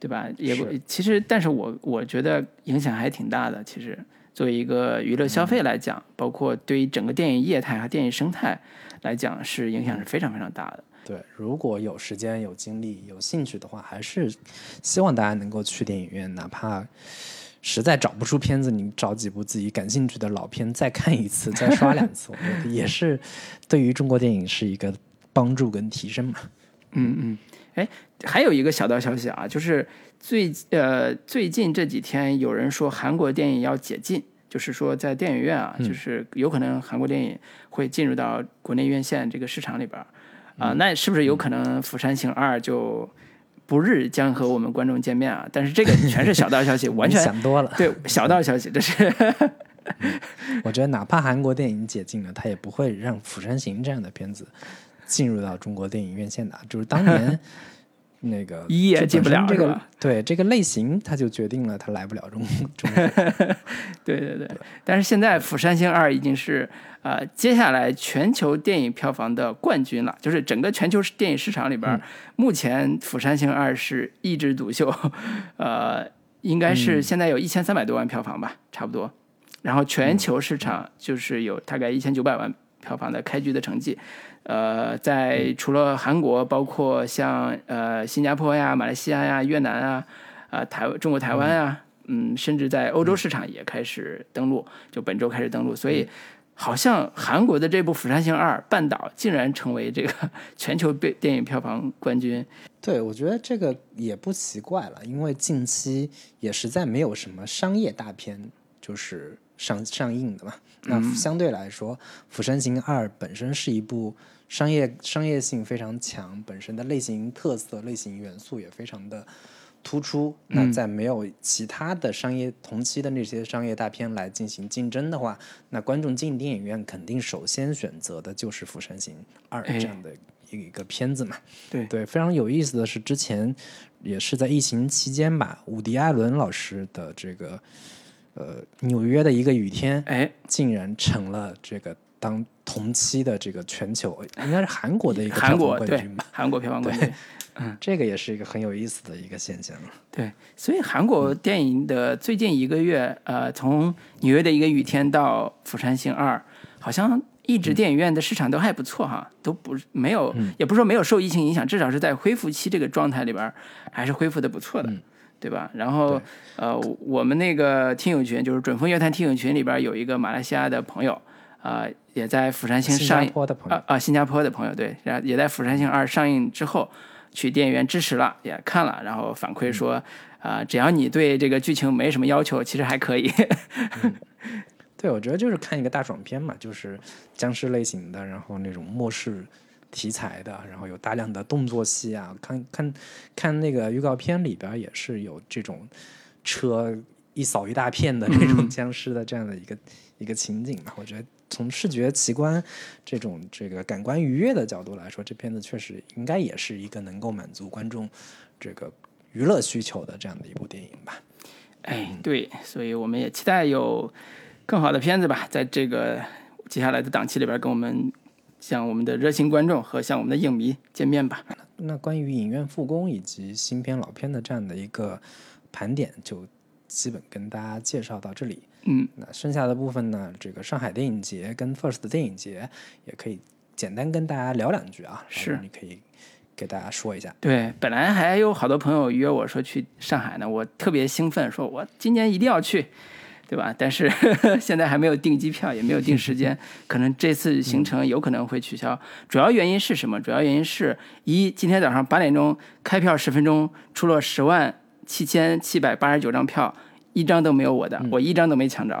对吧？也不其实，但是我我觉得影响还挺大的。其实作为一个娱乐消费来讲，包括对于整个电影业态和电影生态来讲，是影响是非常非常大的。对，如果有时间、有精力、有兴趣的话，还是希望大家能够去电影院，哪怕。实在找不出片子，你找几部自己感兴趣的老片再看一次，再刷两次，我觉得也是对于中国电影是一个帮助跟提升嘛。嗯嗯，哎，还有一个小道消息啊，就是最呃最近这几天有人说韩国电影要解禁，就是说在电影院啊，就是有可能韩国电影会进入到国内院线这个市场里边啊，那是不是有可能《釜山行二》就？不日将和我们观众见面啊！但是这个全是小道消息，(laughs) 完全想多了。对，小道消息，这是。我觉得哪怕韩国电影解禁了，他也不会让《釜山行》这样的片子进入到中国电影院线的。就是当年。那个一也进不了这个，对这个类型，他就决定了他来不了中中。(laughs) 对对对，但是现在《釜山行二》已经是呃接下来全球电影票房的冠军了，就是整个全球电影市场里边，目前《釜山行二》是一枝独秀，呃，应该是现在有一千三百多万票房吧，差不多。然后全球市场就是有大概一千九百万票房的开局的成绩。呃，在除了韩国，包括像呃新加坡呀、马来西亚呀、越南啊、啊台中国台湾啊，嗯，甚至在欧洲市场也开始登陆，就本周开始登陆。所以，好像韩国的这部《釜山行二》半岛竟然成为这个全球电电影票房冠军。对，我觉得这个也不奇怪了，因为近期也实在没有什么商业大片就是上上映的嘛。那相对来说，《釜山行二》本身是一部。商业商业性非常强，本身的类型特色、类型元素也非常的突出。那在没有其他的商业同期的那些商业大片来进行竞争的话，那观众进电影院肯定首先选择的就是《釜山行二》这样的一个片子嘛。对对，非常有意思的是，之前也是在疫情期间吧，伍迪·艾伦老师的这个呃纽约的一个雨天，哎，竟然成了这个。当同期的这个全球应该是韩国的一个韩国冠军吧？韩国票房冠军，嗯，这个也是一个很有意思的一个现象对，所以韩国电影的最近一个月，呃，从纽约的一个雨天到《釜山行二》，好像一直电影院的市场都还不错哈，都不没有，也不是说没有受疫情影响，至少是在恢复期这个状态里边，还是恢复的不错的，对吧？然后呃，我们那个听友群就是准风乐坛听友群里边有一个马来西亚的朋友。啊，也在《釜山行》上映啊啊，新加坡的朋友对，然后也在《釜山行二》上映之后去电影院支持了，也看了，然后反馈说啊，只要你对这个剧情没什么要求，其实还可以。(laughs) 对，我觉得就是看一个大爽片嘛，就是僵尸类型的，然后那种末世题材的，然后有大量的动作戏啊，看看看那个预告片里边也是有这种车一扫一大片的那种僵尸的这样的一个一个情景嘛，我觉得。从视觉奇观这种这个感官愉悦的角度来说，这片子确实应该也是一个能够满足观众这个娱乐需求的这样的一部电影吧。哎，对，所以我们也期待有更好的片子吧，在这个接下来的档期里边，跟我们向我们的热心观众和向我们的影迷见面吧。那关于影院复工以及新片老片的这样的一个盘点，就基本跟大家介绍到这里。嗯，那剩下的部分呢？这个上海电影节跟 First 电影节也可以简单跟大家聊两句啊。是，你可以给大家说一下。对，本来还有好多朋友约我说去上海呢，我特别兴奋，说我今年一定要去。对吧？但是 (laughs) 现在还没有订机票，也没有定时间，(laughs) 可能这次行程有可能会取消。主要原因是什么？主要原因是一，今天早上八点钟开票十分钟出了十万七千七百八十九张票，一张都没有我的，我一张都没抢着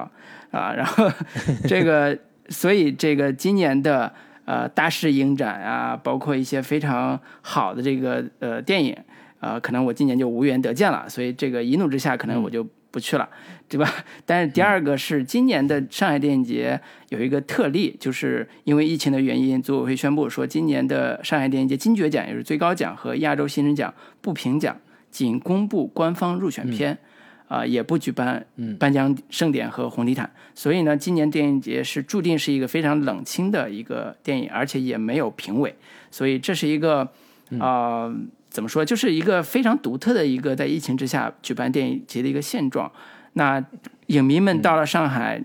啊。然后 (laughs) 这个，所以这个今年的呃大势影展啊，包括一些非常好的这个呃电影啊，可能我今年就无缘得见了。所以这个一怒之下，可能我就。不去了，对吧？但是第二个是今年的上海电影节有一个特例，就是因为疫情的原因，组委会宣布说，今年的上海电影节金爵奖也是最高奖和亚洲新人奖不评奖，仅公布官方入选片，啊，也不举办颁奖盛典和红地毯。所以呢，今年电影节是注定是一个非常冷清的一个电影，而且也没有评委，所以这是一个啊。怎么说，就是一个非常独特的一个在疫情之下举办电影节的一个现状。那影迷们到了上海，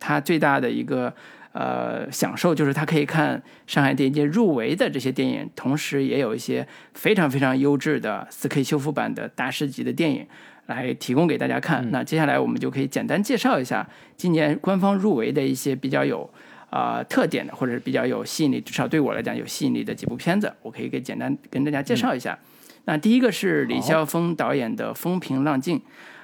他最大的一个呃享受就是他可以看上海电影节入围的这些电影，同时也有一些非常非常优质的 4K 修复版的大师级的电影来提供给大家看。那接下来我们就可以简单介绍一下今年官方入围的一些比较有。啊，特点的或者是比较有吸引力，至少对我来讲有吸引力的几部片子，我可以给简单跟大家介绍一下。那第一个是李霄峰导演的《风平浪静》。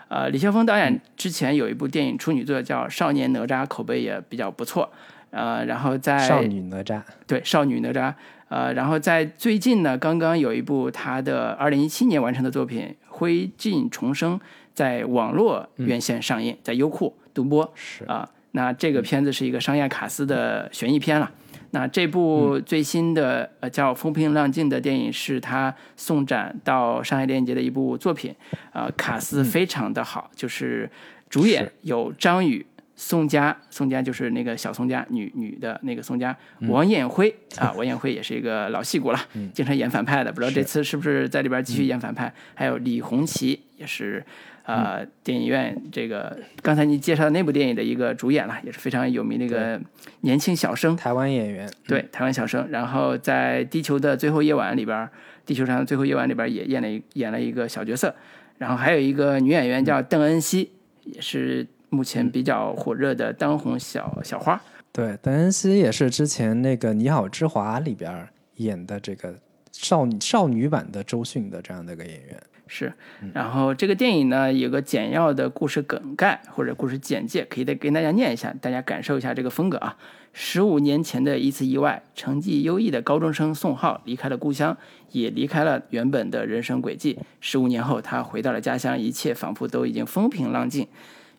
呃，李霄峰导演之前有一部电影处女作叫《少年哪吒》，口碑也比较不错。呃，然后在少女哪吒，对少女哪吒。呃，然后在最近呢，刚刚有一部他的二零一七年完成的作品《灰烬重生》在网络院线上映，在优酷独播。是啊。那这个片子是一个商业卡司的悬疑片了。那这部最新的呃叫《风平浪静》的电影是他送展到上海电影节的一部作品，呃，卡司非常的好，就是主演有张宇、宋佳，宋佳就是那个小宋佳，女女的那个宋佳，王艳辉啊，王艳辉也是一个老戏骨了，经常演反派的，不知道这次是不是在里边继续演反派。还有李红旗也是。呃，电影院这个刚才你介绍的那部电影的一个主演了，也是非常有名的一个年轻小生，台湾演员，对，台湾小生。然后在《地球的最后夜晚》里边，《地球上的最后夜晚》里边也演了一演了一个小角色。然后还有一个女演员叫邓恩熙，也是目前比较火热的当红小小花。对，邓恩熙也是之前那个《你好，之华》里边演的这个少女少女版的周迅的这样的一个演员。是，然后这个电影呢有个简要的故事梗概或者故事简介，可以再跟大家念一下，大家感受一下这个风格啊。十五年前的一次意外，成绩优异的高中生宋浩离开了故乡，也离开了原本的人生轨迹。十五年后，他回到了家乡，一切仿佛都已经风平浪静。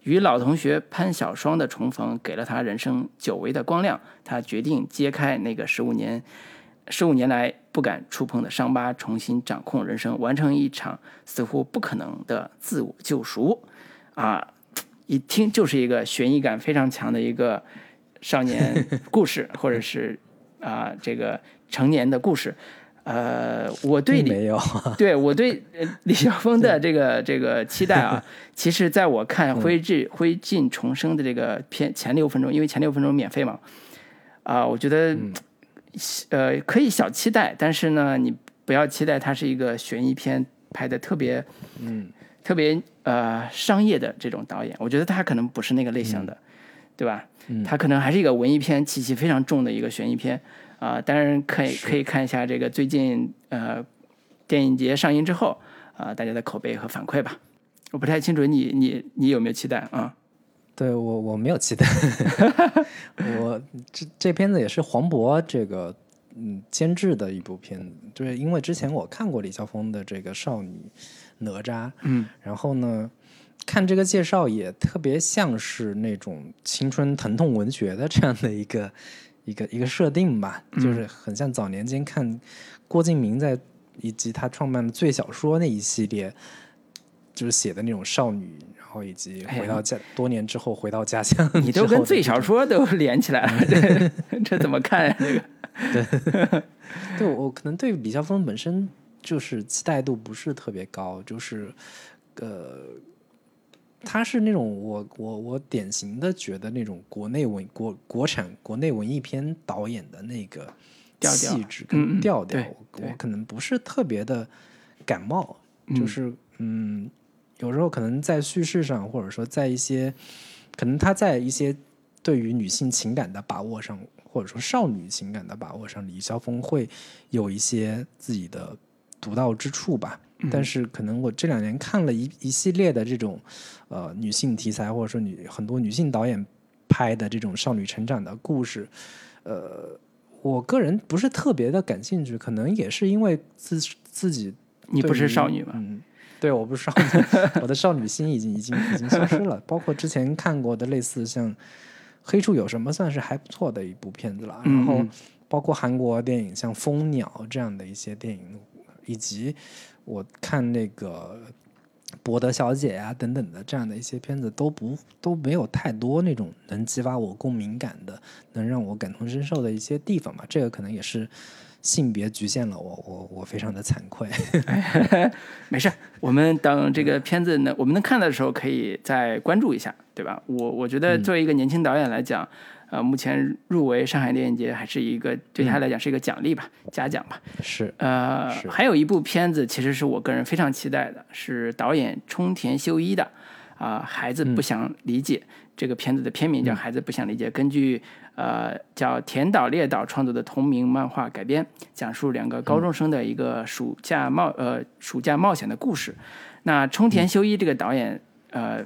与老同学潘小双的重逢，给了他人生久违的光亮。他决定揭开那个十五年。十五年来不敢触碰的伤疤，重新掌控人生，完成一场似乎不可能的自我救赎，啊，(tsk) 一听就是一个悬疑感非常强的一个少年故事，或者是啊这个成年的故事。呃，我对没有，(laughs) (laughs) 对我对李晓峰的这个这个期待啊，(laughs) 其实在我看《灰烬灰烬重生》的这个片前六分钟，因为前六分钟免费嘛，啊，我觉得。呃，可以小期待，但是呢，你不要期待它是一个悬疑片拍的特别，嗯，特别呃商业的这种导演。我觉得他可能不是那个类型的，对吧？他可能还是一个文艺片气息非常重的一个悬疑片啊。当然可以可以看一下这个最近呃电影节上映之后啊大家的口碑和反馈吧。我不太清楚你你你有没有期待啊？对我我没有期待，(laughs) 我这这片子也是黄渤这个嗯监制的一部片子，就是因为之前我看过李霄峰的这个少女哪吒，嗯，然后呢看这个介绍也特别像是那种青春疼痛文学的这样的一个一个一个设定吧，就是很像早年间看郭敬明在以及他创办的最小说那一系列，就是写的那种少女。然后以及回到家，多年之后回到家乡，你都跟最小说都连起来了，(laughs) 这这怎么看呀？这个，对，(laughs) 对我可能对李霄峰本身就是期待度不是特别高，就是呃，他是那种我我我典型的觉得那种国内文国国产国内文艺片导演的那个气质跟调调，我可能不是特别的感冒。就是嗯，有时候可能在叙事上，或者说在一些，可能他在一些对于女性情感的把握上，或者说少女情感的把握上，李霄峰会有一些自己的独到之处吧。但是可能我这两年看了一一系列的这种呃女性题材，或者说女很多女性导演拍的这种少女成长的故事，呃，我个人不是特别的感兴趣，可能也是因为自自己你不是少女吗？嗯，对，我不是少女，(laughs) 我的少女心已经已经已经消失了。包括之前看过的类似像《黑处有什么》，算是还不错的一部片子了。然后包括韩国电影像《蜂鸟》这样的一些电影，以及。我看那个博德小姐呀等等的这样的一些片子都不都没有太多那种能激发我共鸣感的，能让我感同身受的一些地方吧。这个可能也是性别局限了我，我我非常的惭愧。(laughs) 没事，我们等这个片子能我们能看到的时候，可以再关注一下，对吧？我我觉得作为一个年轻导演来讲。呃，目前入围上海电影节还是一个对他来讲是一个奖励吧，嘉奖吧。是。呃，还有一部片子，其实是我个人非常期待的，是导演冲田修一的啊，孩子不想理解这个片子的片名叫《孩子不想理解》，根据呃叫田岛列岛创作的同名漫画改编，讲述两个高中生的一个暑假冒呃暑假冒险的故事。那冲田修一这个导演呃。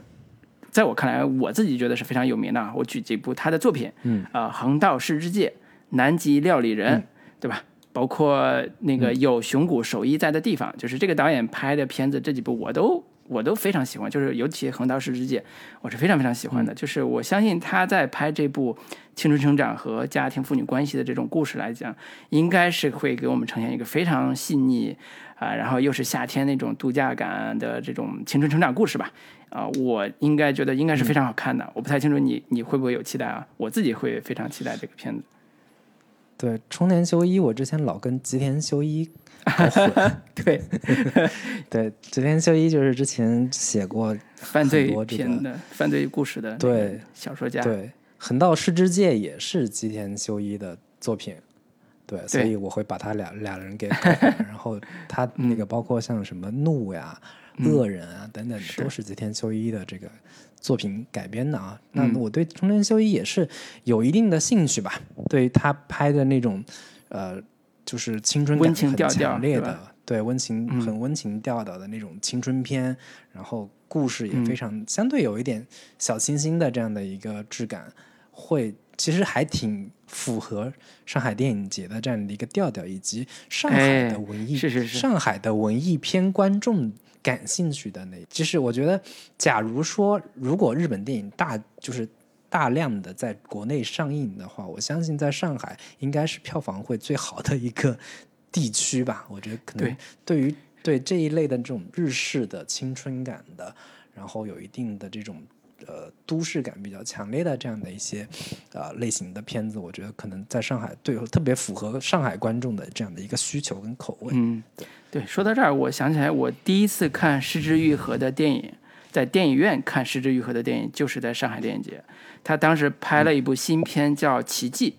在我看来，我自己觉得是非常有名的。我举几部他的作品，嗯，呃，《横道世之介》《南极料理人》，对吧？包括那个有熊谷守一在的地方，就是这个导演拍的片子，这几部我都我都非常喜欢。就是尤其《横道世之介》，我是非常非常喜欢的。就是我相信他在拍这部青春成长和家庭父女关系的这种故事来讲，应该是会给我们呈现一个非常细腻啊，然后又是夏天那种度假感的这种青春成长故事吧。啊，我应该觉得应该是非常好看的。我不太清楚你你会不会有期待啊？我自己会非常期待这个片子。对，冲田修一，我之前老跟吉田修一。(laughs) (laughs) 对，(laughs) 对，吉田修一就是之前写过犯罪片的犯罪故事的对小说家。对，横道世之介也是吉田修一的作品。对，所以我会把他俩俩人给搞混。然后 (laughs) 他那个包括像什么怒呀。恶人啊，等等，都是吉田修一的这个作品改编的啊。那我对冲田修一也是有一定的兴趣吧。对他拍的那种，呃，就是青春感很强烈的，对温情很温情调调的那种青春片，然后故事也非常相对有一点小清新的这样的一个质感，会其实还挺符合上海电影节的这样的一个调调，以及上海的文艺，是是是，上海的文艺片观众。感兴趣的那，其实我觉得，假如说如果日本电影大就是大量的在国内上映的话，我相信在上海应该是票房会最好的一个地区吧。我觉得可能对于对这一类的这种日式的青春感的，然后有一定的这种。呃，都市感比较强烈的这样的一些呃类型的片子，我觉得可能在上海对特别符合上海观众的这样的一个需求跟口味。嗯，对，说到这儿，我想起来，我第一次看失之愈合的电影，在电影院看失之愈合的电影，就是在上海电影节。他当时拍了一部新片叫《奇迹》，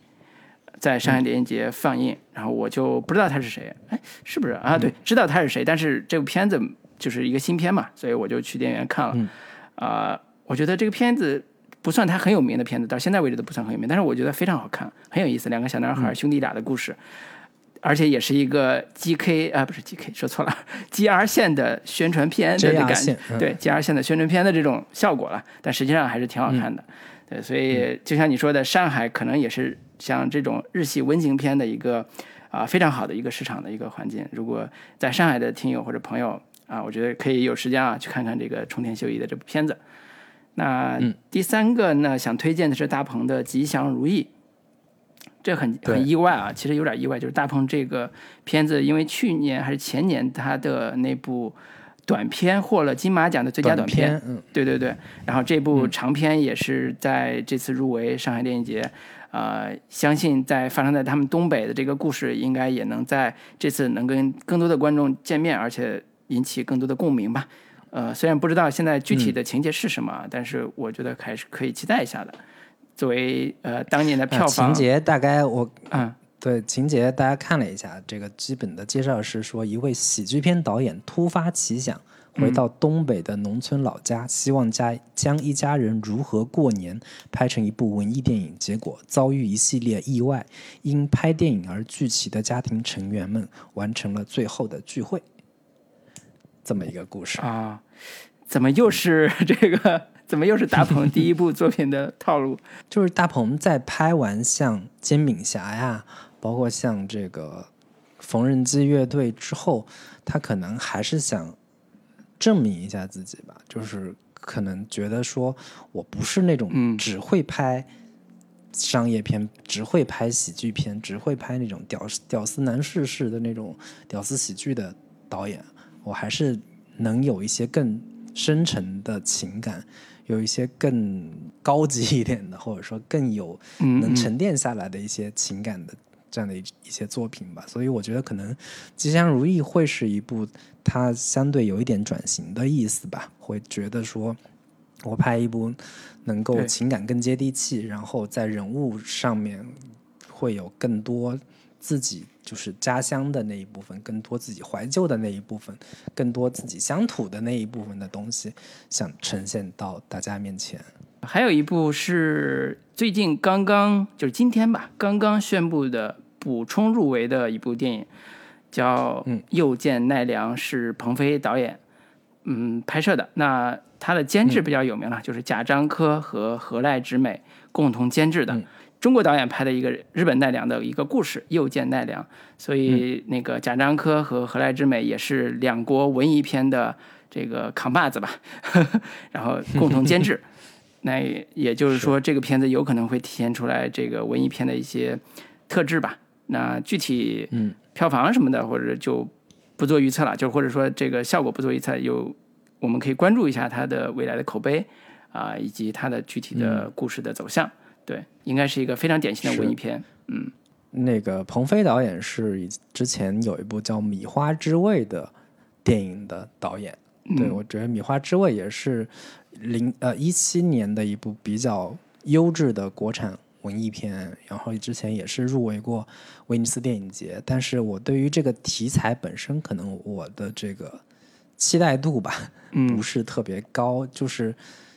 在上海电影节放映，然后我就不知道他是谁，哎，是不是啊？对，知道他是谁，但是这部片子就是一个新片嘛，所以我就去电影院看了，啊。我觉得这个片子不算他很有名的片子，到现在为止都不算很有名，但是我觉得非常好看，很有意思。两个小男孩兄弟俩的故事，而且也是一个 G K 啊，不是 G K，说错了，G R 线的宣传片的感觉，对 G R 线的宣传片的这种效果了。但实际上还是挺好看的。对，所以就像你说的，上海可能也是像这种日系温情片的一个啊非常好的一个市场的一个环境。如果在上海的听友或者朋友啊，我觉得可以有时间啊去看看这个冲田秀一的这部片子。那第三个呢，想推荐的是大鹏的《吉祥如意》，这很很意外啊，其实有点意外，就是大鹏这个片子，因为去年还是前年他的那部短片获了金马奖的最佳短片，嗯，对对对，然后这部长片也是在这次入围上海电影节，呃，相信在发生在他们东北的这个故事，应该也能在这次能跟更多的观众见面，而且引起更多的共鸣吧。呃，虽然不知道现在具体的情节是什么，但是我觉得还是可以期待一下的。作为呃当年的票房情节，大概我嗯。对情节，大家看了一下，这个基本的介绍是说，一位喜剧片导演突发奇想，回到东北的农村老家，希望家将一家人如何过年拍成一部文艺电影，结果遭遇一系列意外，因拍电影而聚齐的家庭成员们完成了最后的聚会，这么一个故事啊？怎么又是 (laughs) 这个？怎么又是大鹏第一部作品的套路？就是大鹏在拍完像《煎饼侠》呀。包括像这个缝纫机乐队之后，他可能还是想证明一下自己吧，就是可能觉得说我不是那种只会拍商业片、只会拍喜剧片、只会拍那种屌屌丝男士式的那种屌丝喜剧的导演，我还是能有一些更深沉的情感，有一些更高级一点的，或者说更有能沉淀下来的一些情感的。这样的一一些作品吧，所以我觉得可能《吉祥如意》会是一部它相对有一点转型的意思吧，会觉得说，我拍一部能够情感更接地气，然后在人物上面会有更多自己就是家乡的那一部分，更多自己怀旧的那一部分，更多自己乡土的那一部分的东西，想呈现到大家面前。还有一部是最近刚刚就是今天吧，刚刚宣布的。补充入围的一部电影叫《又见奈良》，是鹏飞导演嗯拍摄的。那他的监制比较有名了，就是贾樟柯和河濑直美共同监制的中国导演拍的一个日本奈良的一个故事《又见奈良》。所以那个贾樟柯和河濑之美也是两国文艺片的这个扛把子吧，(laughs) 然后共同监制。(laughs) 那也就是说，这个片子有可能会体现出来这个文艺片的一些特质吧。那具体票房什么的，或者就不做预测了，就或者说这个效果不做预测，有我们可以关注一下它的未来的口碑啊，以及它的具体的故事的走向。对，应该是一个非常典型的文艺片。嗯，那个鹏飞导演是之前有一部叫《米花之味》的电影的导演。对，我觉得《米花之味》也是零呃一七年的一部比较优质的国产。文艺片，然后之前也是入围过威尼斯电影节，但是我对于这个题材本身，可能我的这个期待度吧，不是特别高，就是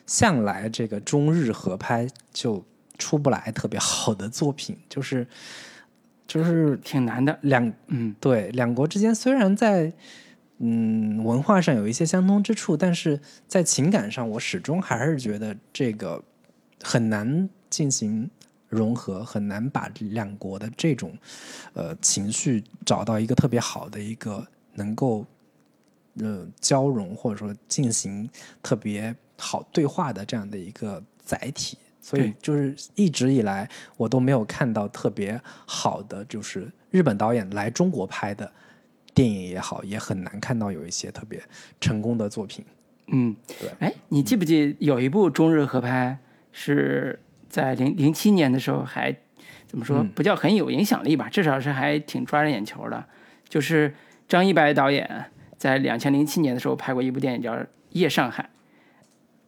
向来这个中日合拍就出不来特别好的作品，(laughs) 就是就是挺难的。两嗯，对，两国之间虽然在嗯文化上有一些相通之处，但是在情感上，我始终还是觉得这个很难进行。融合很难把两国的这种呃情绪找到一个特别好的一个能够呃交融或者说进行特别好对话的这样的一个载体，所以就是一直以来我都没有看到特别好的，就是日本导演来中国拍的电影也好，也很难看到有一些特别成功的作品。嗯，对。哎，你记不记有一部中日合拍是？在零零七年的时候，还怎么说不叫很有影响力吧？至少是还挺抓人眼球的。就是张一白导演在两千零七年的时候拍过一部电影叫《夜上海》，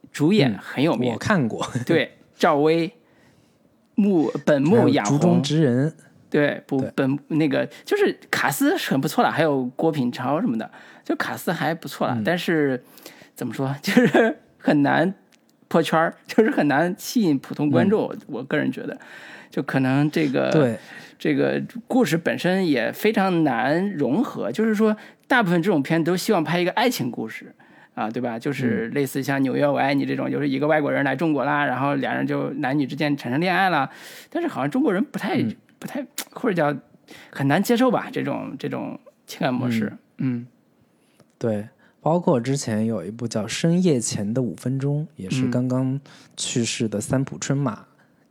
主演很有名，我看过。(laughs) 对，赵薇、木本木雅竹中直人，对，不本那个就是卡斯很不错了，还有郭品超什么的，就卡斯还不错了。但是怎么说，(laughs) 就是很难。破圈儿 (laughs) 就是很难吸引普通观众，我个人觉得，就可能这个对这个故事本身也非常难融合。就是说，大部分这种片都希望拍一个爱情故事啊，对吧？就是类似像《纽约我爱你》这种，就是一个外国人来中国啦，然后两人就男女之间产生恋爱了。但是好像中国人不太不太或者叫很难接受吧，这种这种情感模式。嗯，对。包括之前有一部叫《深夜前的五分钟》，也是刚刚去世的三浦春马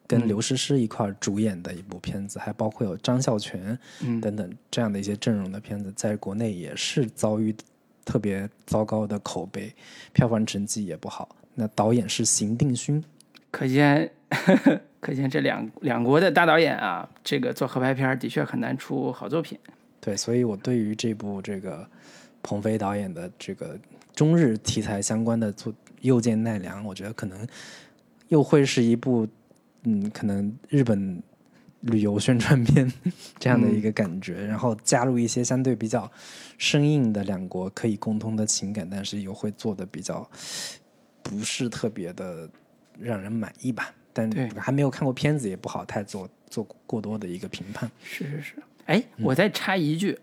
跟刘诗诗一块主演的一部片子，还包括有张孝全等等这样的一些阵容的片子，在国内也是遭遇特别糟糕的口碑，票房成绩也不好。那导演是邢定勋，可见 (laughs) 可见这两两国的大导演啊，这个做合拍片的确很难出好作品。对，所以我对于这部这个。鹏飞导演的这个中日题材相关的作《又见奈良》，我觉得可能又会是一部，嗯，可能日本旅游宣传片 (laughs) 这样的一个感觉，然后加入一些相对比较生硬的两国可以共通的情感，但是又会做的比较不是特别的让人满意吧。但还没有看过片子，也不好太做做过多的一个评判。是是是，哎，我再插一句，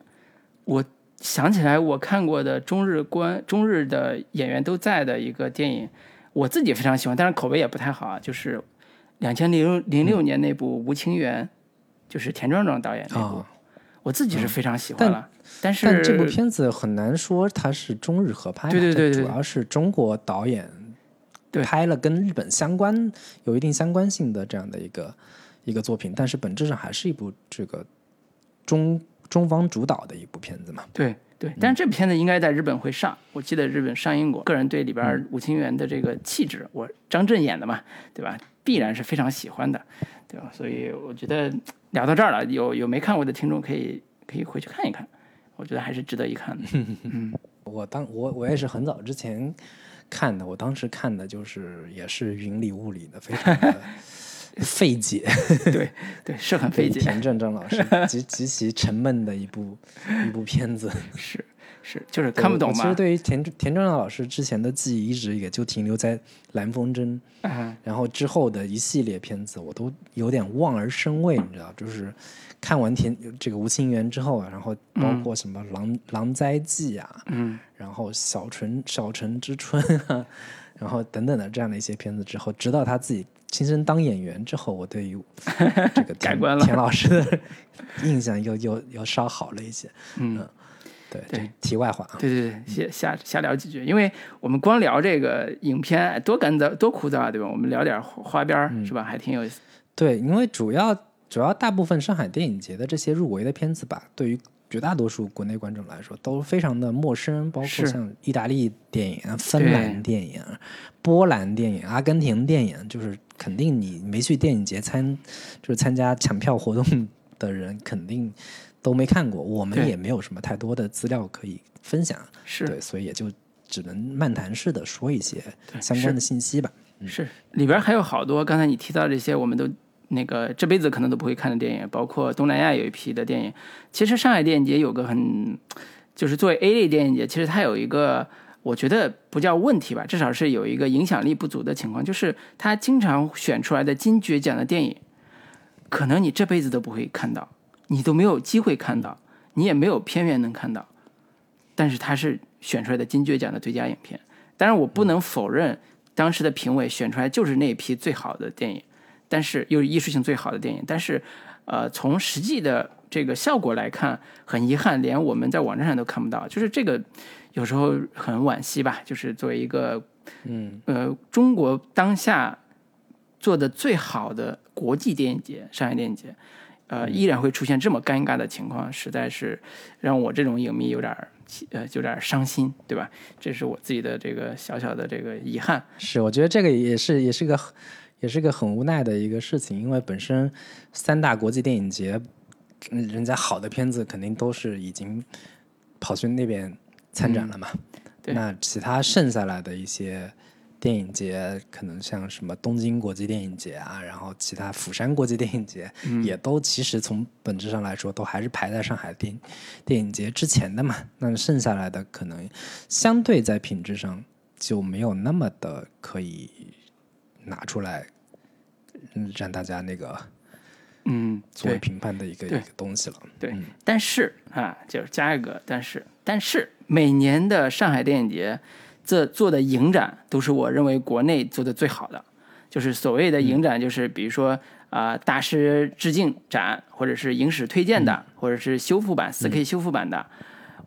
我想起来我看过的中日关中日的演员都在的一个电影，我自己非常喜欢，但是口碑也不太好啊，就是两千零零六年那部《吴清源》，就是田壮壮导演那部，我自己是非常喜欢了。但是这部片子很难说它是中日合拍，对对对，主要是中国导演。拍了跟日本相关、有一定相关性的这样的一个一个作品，但是本质上还是一部这个中中方主导的一部片子嘛。对对，但是这部片子应该在日本会上，我记得日本上映过。个人对里边吴清源的这个气质，我张震演的嘛，对吧？必然是非常喜欢的，对吧？所以我觉得聊到这儿了，有有没看过的听众可以可以回去看一看，我觉得还是值得一看的。(laughs) 嗯，我当我我也是很早之前。看的，我当时看的就是也是云里雾里的，非常的费解。对对，是很费解。田正正老师极极其沉闷的一部一部片子，是是，就是看不懂嘛。其实对于田田正正老师之前的记忆，一直也就停留在蓝风筝，然后之后的一系列片子，我都有点望而生畏，你知道，就是。看完田这个吴清源之后，然后包括什么《狼狼灾记》啊，嗯，然后《小城小城之春》啊，然后等等的这样的一些片子之后，直到他自己亲身当演员之后，我对于 (laughs) 这个改观了田老师的印象又又又稍好了一些。嗯，对对，题外话啊，对对对，瞎瞎瞎聊几句，因为我们光聊这个影片多干燥多枯燥啊，对吧？我们聊点花边是吧？还挺有意思。对，因为主要。主要大部分上海电影节的这些入围的片子吧，对于绝大多数国内观众来说都非常的陌生，包括像意大利电影、芬兰电影、波兰电影、阿根廷电影，就是肯定你没去电影节参，就是参加抢票活动的人肯定都没看过，我们也没有什么太多的资料可以分享，是对，所以也就只能漫谈式的说一些相关的信息吧。是里边还有好多刚才你提到这些，我们都。那个这辈子可能都不会看的电影，包括东南亚有一批的电影。其实上海电影节有个很，就是作为 A 类电影节，其实它有一个我觉得不叫问题吧，至少是有一个影响力不足的情况，就是他经常选出来的金爵奖的电影，可能你这辈子都不会看到，你都没有机会看到，你也没有片源能看到，但是他是选出来的金爵奖的最佳影片。当然，我不能否认当时的评委选出来就是那批最好的电影。但是又是艺术性最好的电影，但是，呃，从实际的这个效果来看，很遗憾，连我们在网站上都看不到。就是这个，有时候很惋惜吧。就是作为一个，嗯，呃，中国当下做的最好的国际电影节——上海电影节，呃，依然会出现这么尴尬的情况，实在是让我这种影迷有点儿，呃，有点伤心，对吧？这是我自己的这个小小的这个遗憾。是，我觉得这个也是，也是个。也是个很无奈的一个事情，因为本身三大国际电影节，人家好的片子肯定都是已经跑去那边参展了嘛。那其他剩下来的一些电影节，可能像什么东京国际电影节啊，然后其他釜山国际电影节，也都其实从本质上来说，都还是排在上海电电影节之前的嘛。那剩下来的可能相对在品质上就没有那么的可以拿出来。嗯，让大家那个，嗯，作为评判的一个一个东西了。对，但是啊，就是加一个但是，但是每年的上海电影节这做的影展都是我认为国内做的最好的。就是所谓的影展，就是比如说啊，大师致敬展，或者是影史推荐的，或者是修复版四 K 修复版的。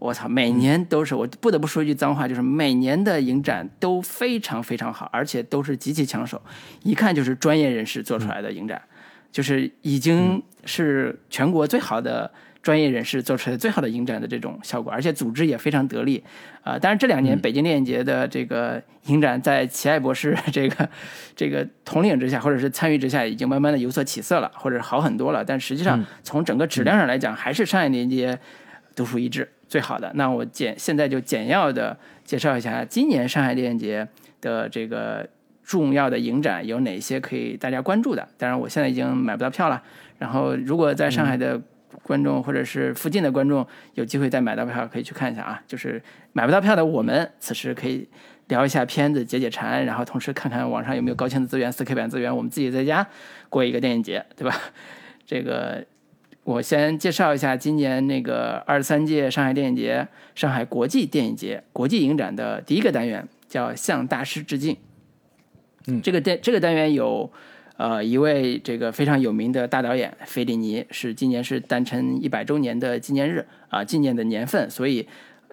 我操，每年都是我不得不说一句脏话，就是每年的影展都非常非常好，而且都是极其抢手，一看就是专业人士做出来的影展，就是已经是全国最好的专业人士做出来的最好的影展的这种效果，而且组织也非常得力啊。当然这两年北京电影节的这个影展在齐爱博士这个 (laughs) 这个统领之下，或者是参与之下，已经慢慢的有所起色了，或者好很多了。但实际上从整个质量上来讲，还是上海电影节独树一帜。最好的，那我简现在就简要的介绍一下今年上海电影节的这个重要的影展有哪些可以大家关注的。当然，我现在已经买不到票了。然后，如果在上海的观众或者是附近的观众有机会再买到票，可以去看一下啊。就是买不到票的，我们此时可以聊一下片子，解解馋，然后同时看看网上有没有高清的资源、4K 版资源，我们自己在家过一个电影节，对吧？这个。我先介绍一下今年那个二十三届上海电影节、上海国际电影节国际影展的第一个单元，叫向大师致敬。嗯，这个单这个单元有呃一位这个非常有名的大导演费里尼，是今年是诞辰一百周年的纪念日啊，纪念的年份，所以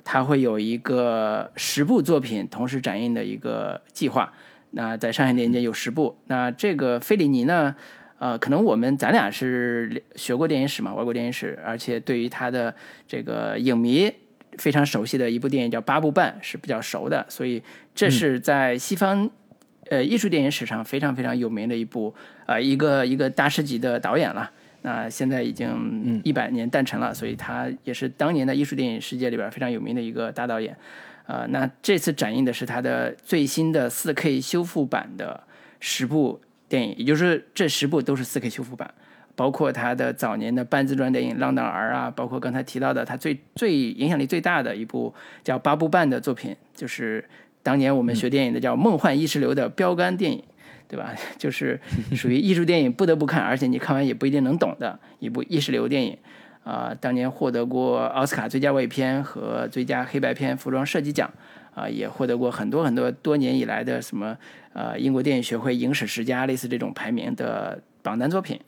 他会有一个十部作品同时展映的一个计划。那在上海电影节有十部，那这个费里尼呢？呃，可能我们咱俩是学过电影史嘛，外国电影史，而且对于他的这个影迷非常熟悉的一部电影叫《八部半》是比较熟的，所以这是在西方呃艺术电影史上非常非常有名的一部呃一个一个大师级的导演了。那现在已经一百年诞辰了，所以他也是当年的艺术电影世界里边非常有名的一个大导演。呃，那这次展映的是他的最新的 4K 修复版的十部。电影，也就是这十部都是 4K 修复版，包括他的早年的半自传电影《浪荡儿》啊，包括刚才提到的他最最影响力最大的一部叫《八部半》的作品，就是当年我们学电影的叫《梦幻意识流》的标杆电影，对吧？(laughs) 就是属于艺术电影不得不看，而且你看完也不一定能懂的一部意识流电影。啊，当年获得过奥斯卡最佳外语片和最佳黑白片服装设计奖。啊，也获得过很多很多多年以来的什么呃英国电影学会影史十佳类似这种排名的榜单作品，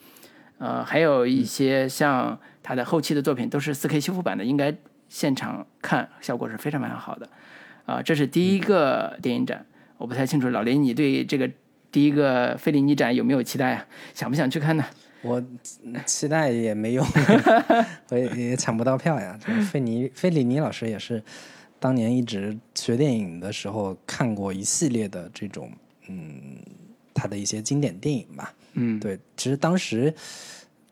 呃，还有一些像他的后期的作品都是 4K 修复版的，应该现场看效果是非常非常好的。啊，这是第一个电影展，我不太清楚老林，你对这个第一个费里尼展有没有期待啊？想不想去看呢？我期待也没用，(laughs) 我也也抢不到票呀。费尼费里尼老师也是。当年一直学电影的时候看过一系列的这种，嗯，他的一些经典电影吧。嗯，对，其实当时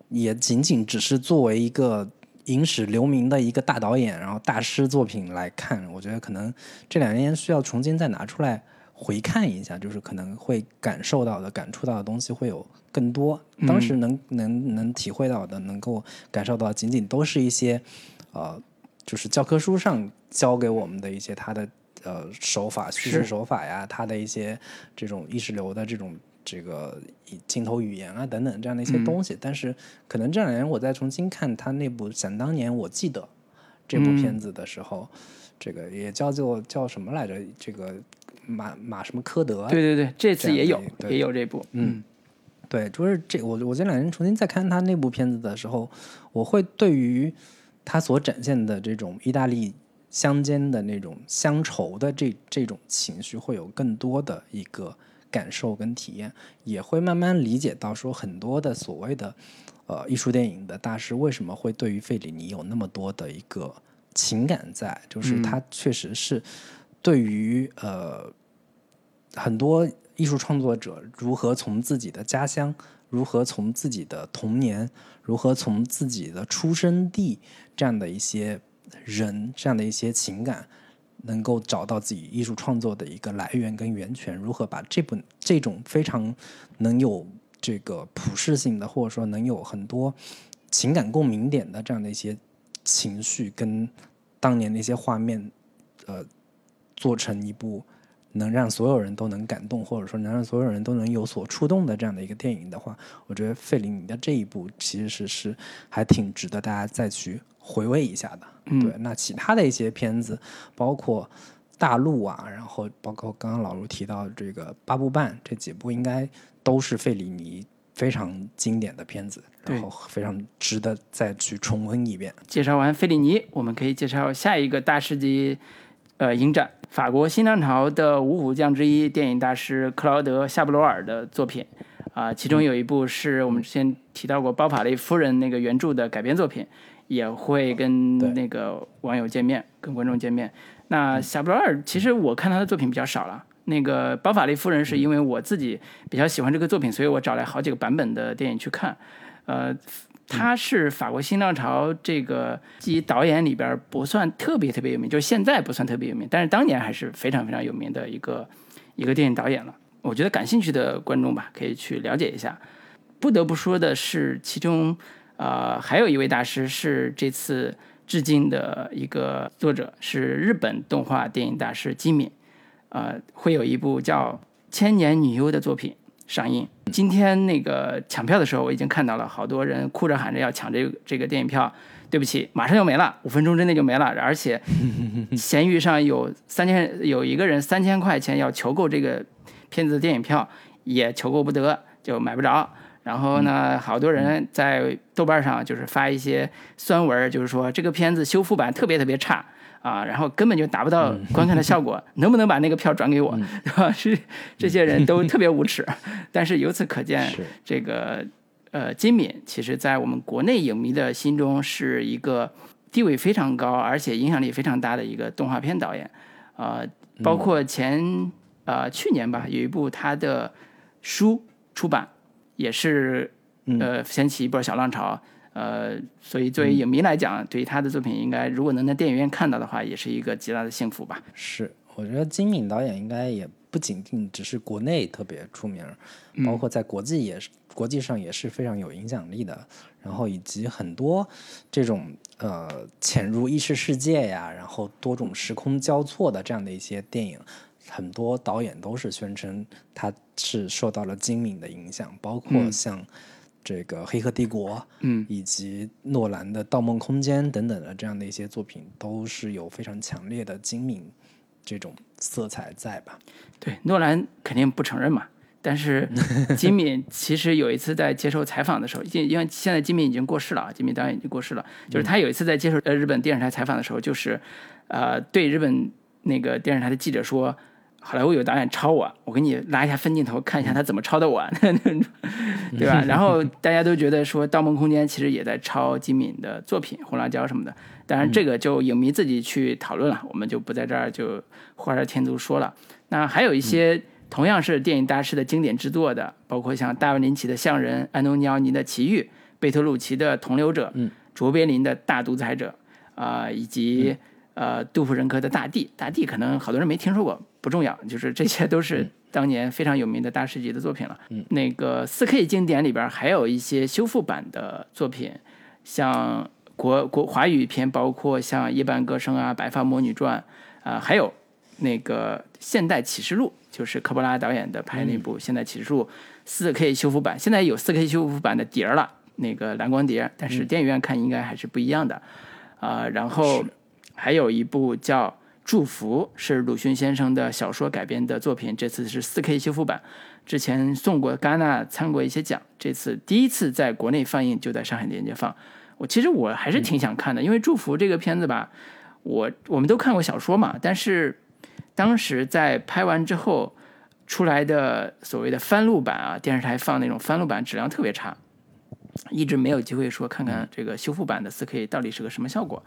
也仅仅只是作为一个影史留名的一个大导演，然后大师作品来看。我觉得可能这两年需要重新再拿出来回看一下，就是可能会感受到的、感触到的东西会有更多。当时能能能体会到的、能够感受到，仅仅都是一些呃。就是教科书上教给我们的一些他的呃手法叙事手法呀，他的一些这种意识流的这种这个镜头语言啊等等这样的一些东西。但是可能这两年我再重新看他那部《想当年我记得》这部片子的时候，这个也叫做叫什么来着？这个马马什么科德？对对对，这次也有也有这部。嗯，对，就是这我我这两年重新再看他那部片子的时候，我会对于。他所展现的这种意大利乡间的那种乡愁的这这种情绪，会有更多的一个感受跟体验，也会慢慢理解到说很多的所谓的呃艺术电影的大师为什么会对于费里尼有那么多的一个情感在，就是他确实是对于呃很多艺术创作者如何从自己的家乡，如何从自己的童年，如何从自己的出生地。这样的一些人，这样的一些情感，能够找到自己艺术创作的一个来源跟源泉，如何把这本这种非常能有这个普适性的，或者说能有很多情感共鸣点的这样的一些情绪，跟当年那些画面，呃，做成一部。能让所有人都能感动，或者说能让所有人都能有所触动的这样的一个电影的话，我觉得费里尼的这一部其实是是还挺值得大家再去回味一下的。对，那其他的一些片子，包括大陆啊，然后包括刚刚老卢提到这个八部半这几部，应该都是费里尼非常经典的片子，然后非常值得再去重温一遍。介绍完费里尼，我们可以介绍下一个大师级。呃，影展法国新浪潮的五虎将之一，电影大师克劳德·夏布罗尔的作品，啊，其中有一部是我们之前提到过《包法利夫人》那个原著的改编作品，也会跟那个网友见面，跟观众见面。那夏布罗尔其实我看他的作品比较少了，那个《包法利夫人》是因为我自己比较喜欢这个作品，所以我找来好几个版本的电影去看，呃。他是法国新浪潮这个及导演里边不算特别特别有名，就是现在不算特别有名，但是当年还是非常非常有名的一个一个电影导演了。我觉得感兴趣的观众吧，可以去了解一下。不得不说的是，其中呃还有一位大师是这次致敬的一个作者，是日本动画电影大师金敏，呃，会有一部叫《千年女优》的作品上映。今天那个抢票的时候，我已经看到了好多人哭着喊着要抢这个这个电影票。对不起，马上就没了，五分钟之内就没了。而且，(laughs) 闲鱼上有三千，有一个人三千块钱要求购这个片子的电影票，也求购不得，就买不着。然后呢，好多人在豆瓣上就是发一些酸文，就是说这个片子修复版特别特别差啊，然后根本就达不到观看的效果，能不能把那个票转给我？(laughs) 对吧？是这些人都特别无耻。(laughs) 但是由此可见，这个。呃，金敏其实，在我们国内影迷的心中是一个地位非常高，而且影响力非常大的一个动画片导演。呃，包括前呃去年吧，有一部他的书出版，也是呃掀起一波小浪潮。呃，所以作为影迷来讲，对于他的作品，应该如果能在电影院看到的话，也是一个极大的幸福吧。是，我觉得金敏导演应该也不仅仅只是国内特别出名，包括在国际也是。国际上也是非常有影响力的，然后以及很多这种呃潜入意识世界呀，然后多种时空交错的这样的一些电影，很多导演都是宣称他是受到了金敏的影响，包括像这个《黑客帝国》嗯，以及诺兰的《盗梦空间》等等的这样的一些作品，都是有非常强烈的精敏这种色彩在吧？对，诺兰肯定不承认嘛。但是 (laughs) 金敏其实有一次在接受采访的时候，因因为现在金敏已经过世了啊，金敏导演已经过世了。就是他有一次在接受呃日本电视台采访的时候，就是呃对日本那个电视台的记者说：“好莱坞有导演抄我，我给你拉一下分镜头，看一下他怎么抄的我，(laughs) (laughs) 对吧？”然后大家都觉得说《盗梦空间》其实也在抄金敏的作品《红辣椒》什么的。当然这个就影迷自己去讨论了，我们就不在这儿就画蛇添足说了。那还有一些。同样是电影大师的经典之作的，包括像大卫林奇的《象人》、安东尼奥尼的《奇遇》、贝托鲁奇的《同流者》、卓别林的《大独裁者》啊，以及呃杜甫仁科的《大地》。大地可能好多人没听说过，不重要，就是这些都是当年非常有名的大师级的作品了。嗯那个四 K 经典里边还有一些修复版的作品，像国国华语片，包括像《夜半歌声》啊，《白发魔女传》啊，还有那个《现代启示录》。就是科波拉导演的拍那部《现代启示录》四 K 修复版，现在有四 K 修复版的碟儿了，那个蓝光碟，但是电影院看应该还是不一样的啊。然后还有一部叫《祝福》，是鲁迅先生的小说改编的作品，这次是四 K 修复版，之前送过戛纳参过一些奖，这次第一次在国内放映，就在上海电影节放。我其实我还是挺想看的，因为《祝福》这个片子吧，我我们都看过小说嘛，但是。当时在拍完之后出来的所谓的翻录版啊，电视台放那种翻录版质量特别差，一直没有机会说看看这个修复版的四 K 到底是个什么效果。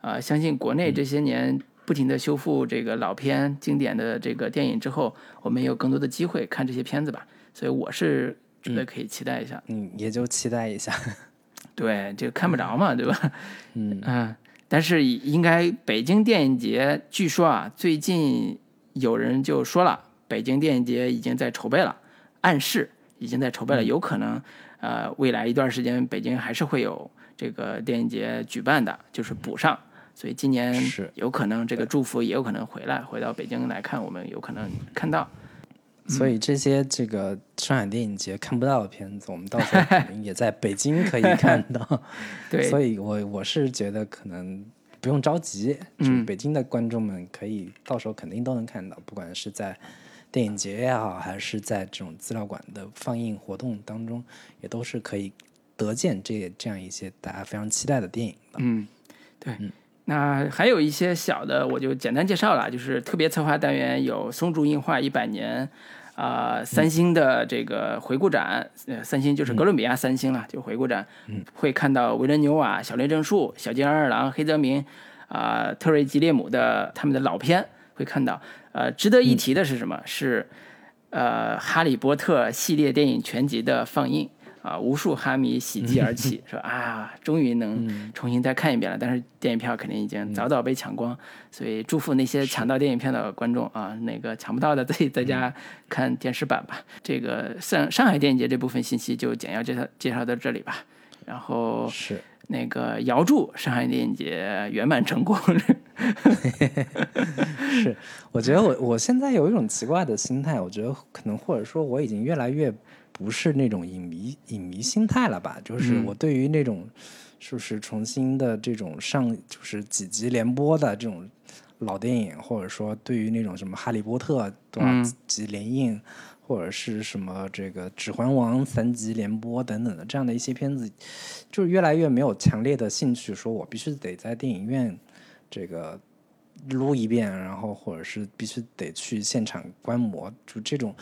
啊，相信国内这些年不停的修复这个老片经典的这个电影之后，我们有更多的机会看这些片子吧。所以我是觉得可以期待一下。嗯，也就期待一下。(laughs) 对，就看不着嘛，对吧？嗯嗯。但是应该北京电影节，据说啊，最近有人就说了，北京电影节已经在筹备了，暗示已经在筹备了，有可能，呃，未来一段时间北京还是会有这个电影节举办的，就是补上，所以今年是有可能这个祝福也有可能回来，回到北京来看，我们有可能看到。所以这些这个上海电影节看不到的片子，我们到时候可能也在北京可以看到。(laughs) 对，(laughs) 所以我我是觉得可能不用着急，嗯，北京的观众们可以到时候肯定都能看到，不管是在电影节也好，还是在这种资料馆的放映活动当中，也都是可以得见这这样一些大家非常期待的电影的。嗯，对。那还有一些小的，我就简单介绍了，就是特别策划单元有松竹映画一百年，啊，三星的这个回顾展，呃，三星就是哥伦比亚三星了，就回顾展，会看到维伦纽瓦、小林正树、小津安二郎、黑泽明，啊，特瑞吉列姆的他们的老片会看到，呃，值得一提的是什么？是，呃，哈利波特系列电影全集的放映。啊，无数哈迷喜极而泣，(laughs) 说啊，终于能重新再看一遍了。但是电影票肯定已经早早被抢光，所以祝福那些抢到电影票的观众啊，那个抢不到的 (laughs) 自己在家看电视版吧。这个上上海电影节这部分信息就简要介绍介绍到这里吧。然后是那个遥祝上海电影节圆满成功。(laughs) 是，我觉得我我现在有一种奇怪的心态，我觉得可能或者说我已经越来越不是那种影迷影迷心态了吧，就是我对于那种是不是重新的这种上就是几集连播的这种老电影，或者说对于那种什么哈利波特多少集连映。或者是什么这个《指环王》三集连播等等的这样的一些片子，就是越来越没有强烈的兴趣，说我必须得在电影院这个撸一遍，然后或者是必须得去现场观摩，就这种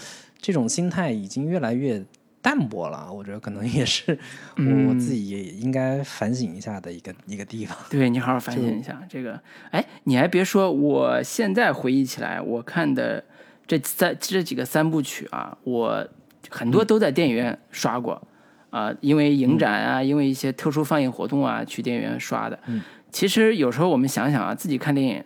这种心态已经越来越淡薄了。我觉得可能也是我我自己也应该反省一下的一个一个地方。对你好好反省一下这个。哎，你还别说，我现在回忆起来，我看的。这三这几个三部曲啊，我很多都在电影院刷过，啊，因为影展啊，因为一些特殊放映活动啊，去电影院刷的。其实有时候我们想想啊，自己看电影，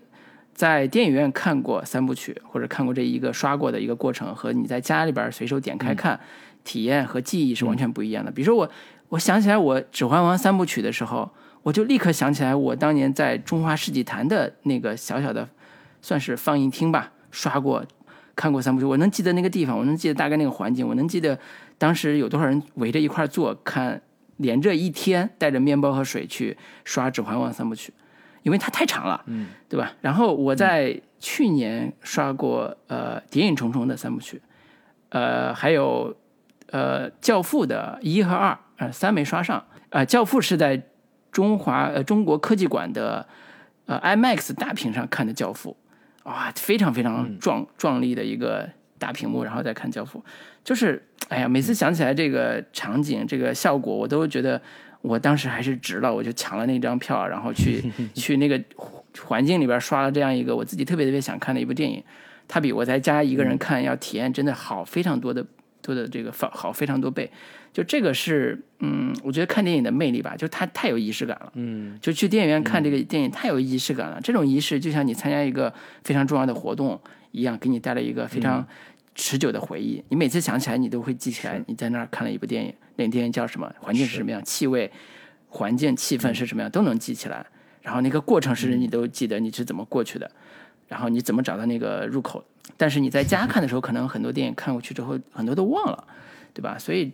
在电影院看过三部曲，或者看过这一个刷过的一个过程，和你在家里边随手点开看，体验和记忆是完全不一样的。比如说我，我想起来我《指环王》三部曲的时候，我就立刻想起来我当年在中华世纪坛的那个小小的，算是放映厅吧，刷过。看过三部曲，我能记得那个地方，我能记得大概那个环境，我能记得当时有多少人围着一块坐看，连着一天带着面包和水去刷《指环王》三部曲，因为它太长了，嗯，对吧？然后我在去年刷过呃《谍影重重》的三部曲，呃，还有呃《教父》的一和二，呃三没刷上，呃《教父》是在中华呃中国科技馆的呃 IMAX 大屏上看的《教父》。哇，非常非常壮壮丽的一个大屏幕，然后再看《教父》，就是哎呀，每次想起来这个场景、这个效果，我都觉得我当时还是值了，我就抢了那张票，然后去 (laughs) 去那个环境里边刷了这样一个我自己特别特别想看的一部电影，它比我在家一个人看要体验真的好非常多的多的这个好非常多倍。就这个是，嗯，我觉得看电影的魅力吧，就它太有仪式感了，嗯，就去电影院看这个电影太有仪式感了。这种仪式就像你参加一个非常重要的活动一样，给你带来一个非常持久的回忆。你每次想起来，你都会记起来你在那儿看了一部电影，那电影叫什么，环境是什么样，气味、环境、气氛是什么样，都能记起来。然后那个过程是你都记得你是怎么过去的，然后你怎么找到那个入口。但是你在家看的时候，可能很多电影看过去之后，很多都忘了，对吧？所以。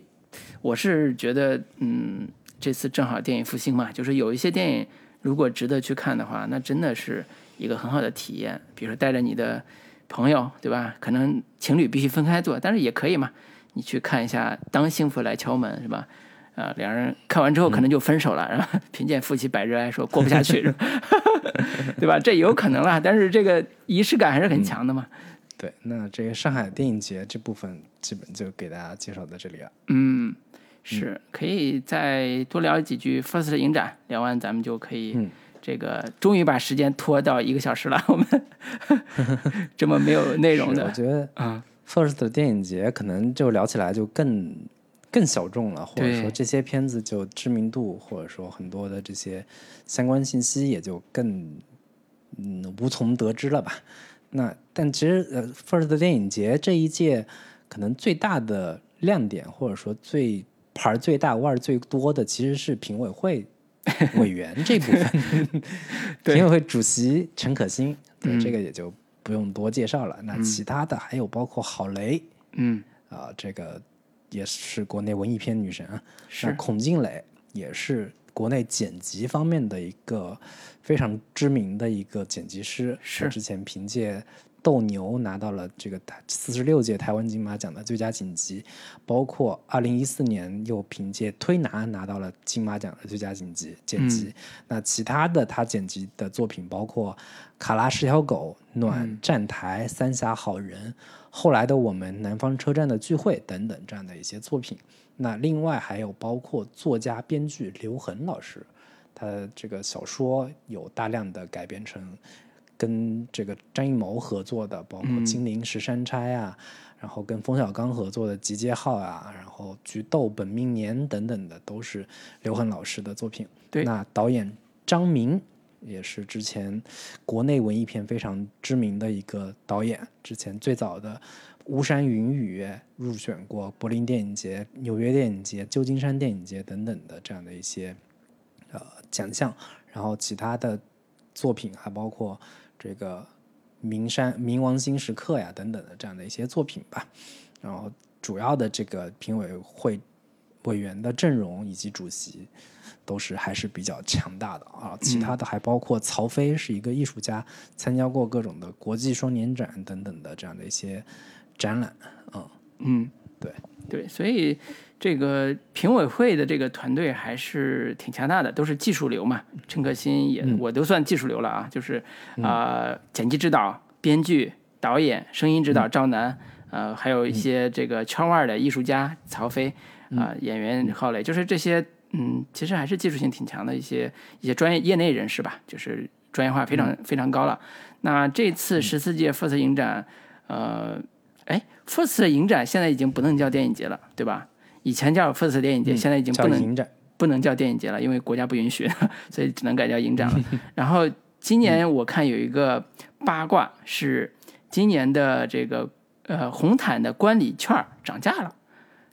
我是觉得，嗯，这次正好电影复兴嘛，就是有一些电影如果值得去看的话，那真的是一个很好的体验。比如说带着你的朋友，对吧？可能情侣必须分开做，但是也可以嘛，你去看一下《当幸福来敲门》，是吧？啊，两人看完之后可能就分手了，然后贫贱夫妻百日哀，说过不下去，(laughs) 对吧？这有可能啦，但是这个仪式感还是很强的嘛。对，那这个上海电影节这部分基本就给大家介绍到这里了。嗯，是可以再多聊几句 First 影展，聊完咱们就可以这个终于把时间拖到一个小时了。我们这么没有内容的，我觉得啊，First 的电影节可能就聊起来就更更小众了，或者说这些片子就知名度或者说很多的这些相关信息也就更嗯无从得知了吧。那但其实呃，First 的电影节这一届可能最大的亮点，或者说最牌最大、腕最多的，其实是评委会 (laughs) 委员这部分。(laughs) 评委会主席陈可辛，对这个也就不用多介绍了。那其他的还有包括郝蕾，嗯啊，这个也是国内文艺片女神啊。是孔静蕾也是国内剪辑方面的一个。非常知名的一个剪辑师，是之前凭借《斗牛》拿到了这个台四十六届台湾金马奖的最佳剪辑，包括二零一四年又凭借《推拿》拿到了金马奖的最佳剪辑剪辑。那其他的他剪辑的作品包括《卡拉是条狗》、《暖站台》、《三峡好人》、后来的我们、南方车站的聚会等等这样的一些作品。那另外还有包括作家编剧刘恒老师。他这个小说有大量的改编成跟这个张艺谋合作的，包括《金陵十三钗》啊，然后跟冯小刚合作的《集结号》啊，然后《菊豆》《本命年》等等的，都是刘恒老师的作品。对，那导演张明也是之前国内文艺片非常知名的一个导演，之前最早的《巫山云雨》入选过柏林电影节、纽约电影节、旧金山电影节等等的这样的一些呃奖项。然后其他的作品还包括这个。名山冥王星时刻呀，等等的这样的一些作品吧。然后主要的这个评委会委员的阵容以及主席都是还是比较强大的啊。其他的还包括曹飞是一个艺术家，参加过各种的国际双年展等等的这样的一些展览。嗯嗯，对对，所以。这个评委会的这个团队还是挺强大的，都是技术流嘛。陈可辛也，我都算技术流了啊，就是啊，剪辑指导、编剧、导演、声音指导赵楠，呃，还有一些这个圈外的艺术家曹飞啊，演员郝蕾，就是这些，嗯，其实还是技术性挺强的一些一些专业业内人士吧，就是专业化非常非常高了。那这次十四届 FIRST 影展，呃，哎，FIRST 影展现在已经不能叫电影节了，对吧？以前叫 FIRST 电影节，现在已经不能不能叫电影节了，因为国家不允许，(laughs) 所以只能改叫影展了。然后今年我看有一个八卦是，今年的这个呃红毯的观礼券涨价了。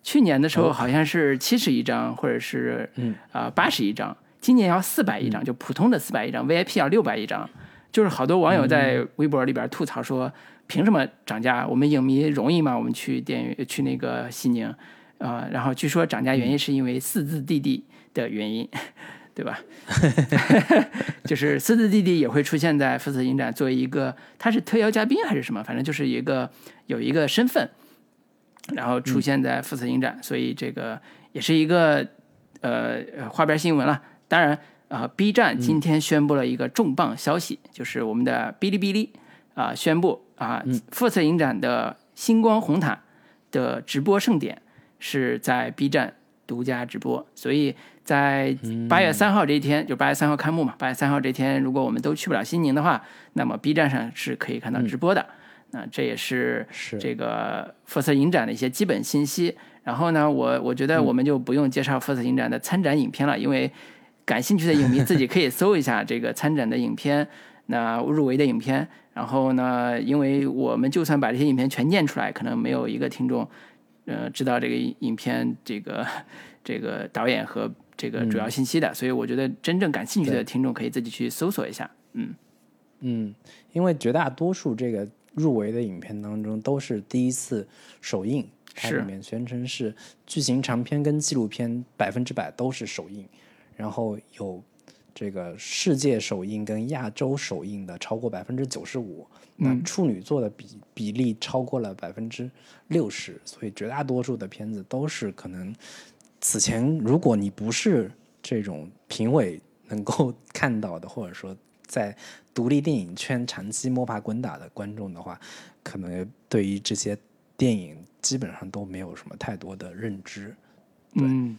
去年的时候好像是七十一张，或者是啊八十一张，今年要四百一张，就普通的四百一张，VIP 要六百一张。就是好多网友在微博里边吐槽说，凭什么涨价？我们影迷容易吗？我们去电影去那个西宁。啊，然后据说涨价原因是因为四字弟弟的原因，(laughs) 对吧？(laughs) 就是四字弟弟也会出现在福斯影展，作为一个他是特邀嘉宾还是什么？反正就是一个有一个身份，然后出现在福斯影展，所以这个也是一个呃花边新闻了。当然啊，B 站今天宣布了一个重磅消息，就是我们的哔哩哔哩啊宣布啊福斯影展的星光红毯的直播盛典。是在 B 站独家直播，所以在八月三号这一天，就八月三号开幕嘛。八月三号这天，如果我们都去不了西宁的话，那么 B 站上是可以看到直播的。那这也是这个 FIRST 影展的一些基本信息。然后呢，我我觉得我们就不用介绍 FIRST 影展的参展影片了，因为感兴趣的影迷自己可以搜一下这个参展的影片，那入围的影片。然后呢，因为我们就算把这些影片全念出来，可能没有一个听众。呃，知道这个影片这个这个导演和这个主要信息的，所以我觉得真正感兴趣的听众可以自己去搜索一下。嗯。嗯，因为绝大多数这个入围的影片当中都是第一次首映，它里面宣称是剧情长片跟纪录片百分之百都是首映，然后有这个世界首映跟亚洲首映的超过百分之九十五。那处女座的比比例超过了百分之六十，所以绝大多数的片子都是可能此前如果你不是这种评委能够 (laughs) 看到的，或者说在独立电影圈长期摸爬滚打的观众的话，可能对于这些电影基本上都没有什么太多的认知。嗯，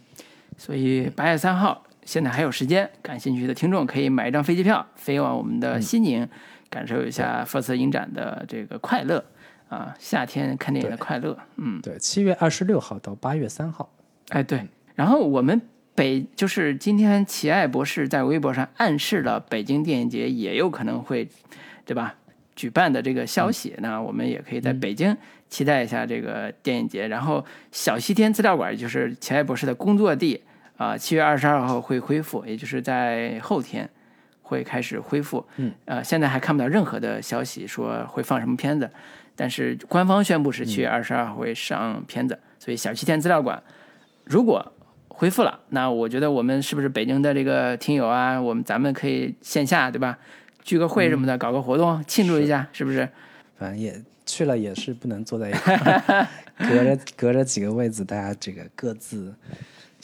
所以八月三号现在还有时间，感兴趣的听众可以买一张飞机票飞往我们的西宁。感受一下 FIRST 影展的这个快乐啊，夏天看电影的快乐。嗯，对，七月二十六号到八月三号。哎，对。然后我们北就是今天，奇爱博士在微博上暗示了北京电影节也有可能会，对吧？举办的这个消息，那我们也可以在北京期待一下这个电影节。然后小西天资料馆就是奇爱博士的工作地啊，七月二十二号会恢复，也就是在后天。会开始恢复，嗯，呃，现在还看不到任何的消息说会放什么片子，但是官方宣布是七月二十二号会上片子，所以小七天资料馆如果恢复了，那我觉得我们是不是北京的这个听友啊，我们咱们可以线下对吧，聚个会什么的，搞个活动庆祝一下，是不是？反正也去了也是不能坐在一块，(laughs) 隔着隔着几个位子，大家这个各自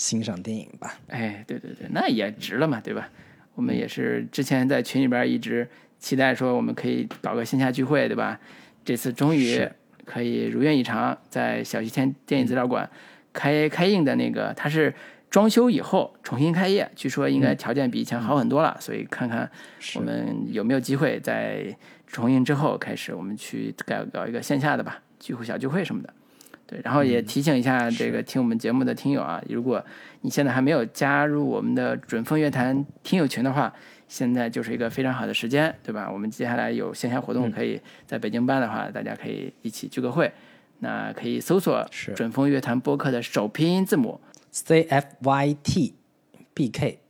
欣赏电影吧。哎，对对对，那也值了嘛，对吧？我们也是之前在群里边一直期待说我们可以搞个线下聚会，对吧？这次终于可以如愿以偿，在小西天电影资料馆开开映的那个，它是装修以后重新开业，据说应该条件比以前好很多了，所以看看我们有没有机会在重映之后开始，我们去搞搞一个线下的吧，聚会小聚会什么的。对，然后也提醒一下这个听我们节目的听友啊，如果你现在还没有加入我们的准风乐坛听友群的话，现在就是一个非常好的时间，对吧？我们接下来有线下活动可以在北京办的话，大家可以一起聚个会。那可以搜索“准风乐坛”播客的首拼音字母 C F Y T B K，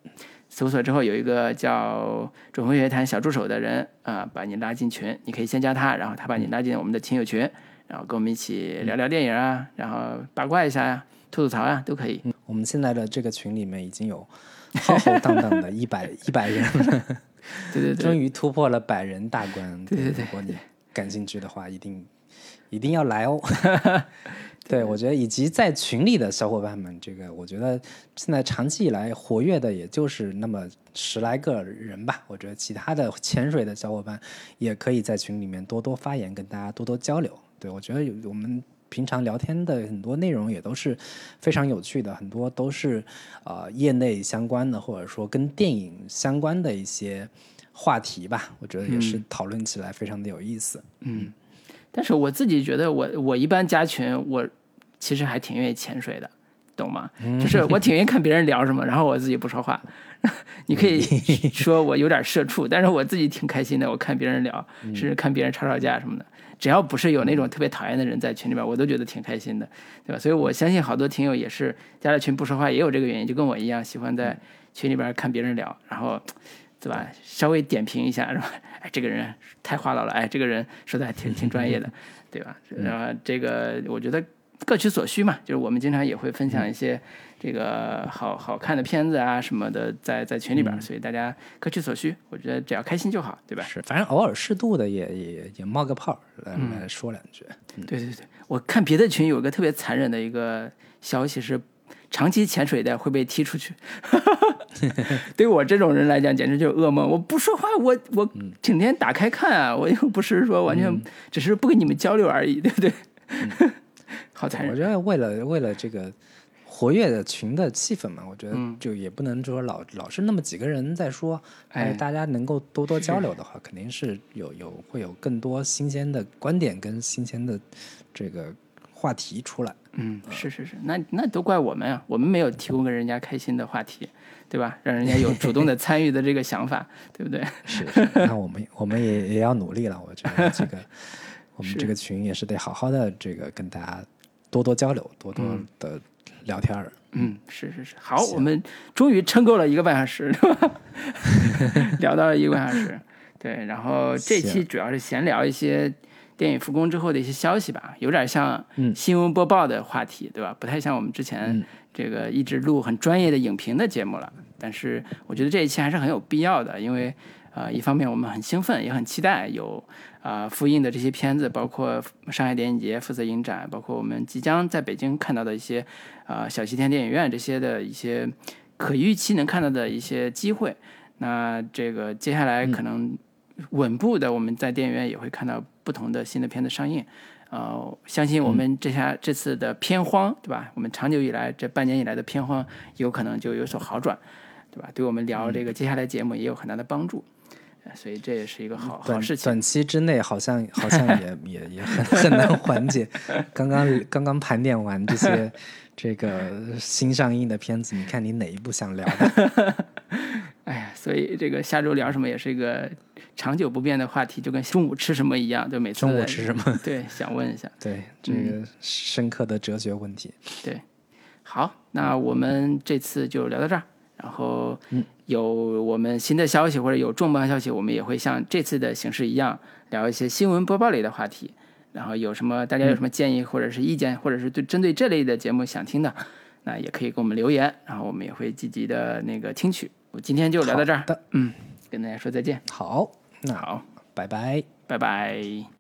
搜索之后有一个叫“准风乐坛”小助手的人啊，把你拉进群，你可以先加他，然后他把你拉进我们的听友群。然后跟我们一起聊聊电影啊，然后八卦一下呀，吐吐槽呀，都可以。我们现在的这个群里面已经有浩浩荡荡的 (laughs) 一百一百人了，(laughs) 对对对，终于突破了百人大关。对对对，如果你感兴趣的话，一定一定要来哦。(laughs) 对，我觉得以及在群里的小伙伴们，这个我觉得现在长期以来活跃的也就是那么十来个人吧。我觉得其他的潜水的小伙伴也可以在群里面多多发言，跟大家多多交流。对，我觉得有我们平常聊天的很多内容也都是非常有趣的，很多都是呃业内相关的，或者说跟电影相关的一些话题吧。我觉得也是讨论起来非常的有意思。嗯，但是我自己觉得，我我一般加群，我其实还挺愿意潜水的，懂吗？就是我 (laughs) 挺愿意看别人聊什么，然后我自己不说话。(laughs) 你可以说我有点社畜，但是我自己挺开心的。我看别人聊，甚至看别人吵吵架什么的。只要不是有那种特别讨厌的人在群里边，我都觉得挺开心的，对吧？所以我相信好多听友也是加了群不说话，也有这个原因，就跟我一样，喜欢在群里边看别人聊，然后，对吧？稍微点评一下，是吧？(laughs) 哎，这个人太话唠了，哎，这个人说的还挺挺专业的，(laughs) 对吧？然后这个我觉得各取所需嘛，就是我们经常也会分享一些。这个好好看的片子啊什么的，在在群里边，所以大家各取所需，我觉得只要开心就好，对吧？是，反正偶尔适度的也也也冒个泡来来说两句。对对对，我看别的群有个特别残忍的一个消息是，长期潜水的会被踢出去。(laughs) (laughs) 对我这种人来讲，简直就是噩梦。我不说话，我我整天打开看啊，我又不是说完全只是不跟你们交流而已，对不对？(laughs) 好残忍。我觉得为了为了这个。活跃的群的气氛嘛，我觉得就也不能说老老是那么几个人在说，哎，大家能够多多交 (laughs) 流的话，肯定是有有会有更多新鲜的观点跟新鲜的这个话题出来。嗯，是是是，那那都怪我们啊，我们没有提供给人家开心的话题，对吧？让人家有 (laughs) 主动的参与的这个想法，对不对？是是，那我们我们也也要努力了，我觉得这个 (laughs) 我们这个群也是得好好的这个跟大家多多交流，多多的。聊天儿，嗯，是是是，好，我们终于撑够了一个半小时，(laughs) 聊到了一个半小时，对，然后这期主要是闲聊一些电影复工之后的一些消息吧，有点像新闻播报的话题，对吧？不太像我们之前这个一直录很专业的影评的节目了，但是我觉得这一期还是很有必要的，因为。啊，一方面我们很兴奋，也很期待有啊复印的这些片子，包括上海电影节、负责影展，包括我们即将在北京看到的一些啊小西天电影院这些的一些可预期能看到的一些机会。那这个接下来可能稳步的，我们在电影院也会看到不同的新的片子上映。呃，相信我们这下这次的片荒，对吧？我们长久以来这半年以来的片荒，有可能就有所好转，对吧？对我们聊这个接下来节目也有很大的帮助。所以这也是一个好好事情。短期之内好像好像也 (laughs) 也也很很难缓解。刚刚刚刚盘点完这些 (laughs) 这个新上映的片子，你看你哪一部想聊的？(laughs) 哎呀，所以这个下周聊什么也是一个长久不变的话题，就跟中午吃什么一样，就每次中午吃什么？对，想问一下。对，这个深刻的哲学问题。对，好，那我们这次就聊到这儿。然后有我们新的消息或者有重磅消息，我们也会像这次的形式一样聊一些新闻播报类的话题。然后有什么大家有什么建议或者是意见，或者是对针对这类的节目想听的，那也可以给我们留言，然后我们也会积极的那个听取。我今天就聊到这儿，嗯，跟大家说再见。好，那好，拜拜，拜拜。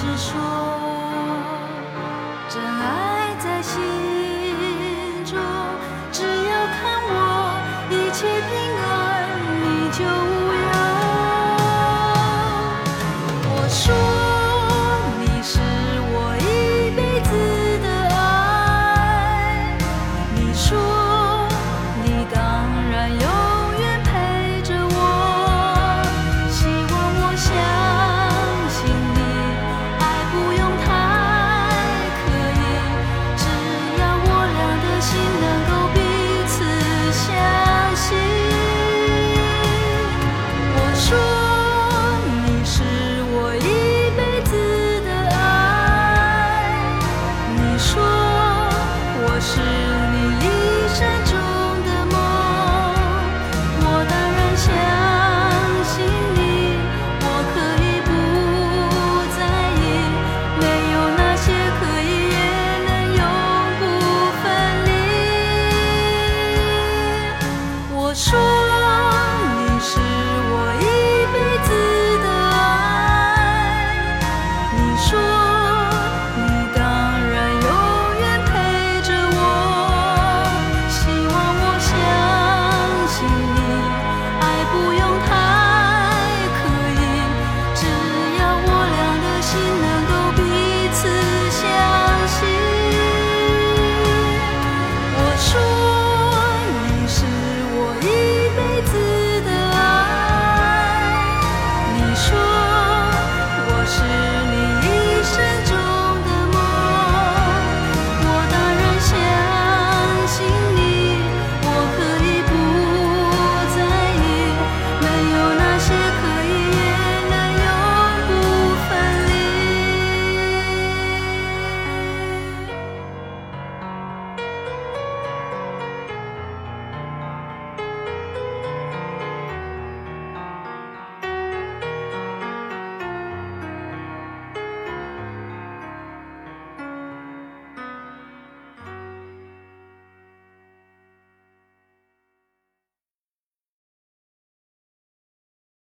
是说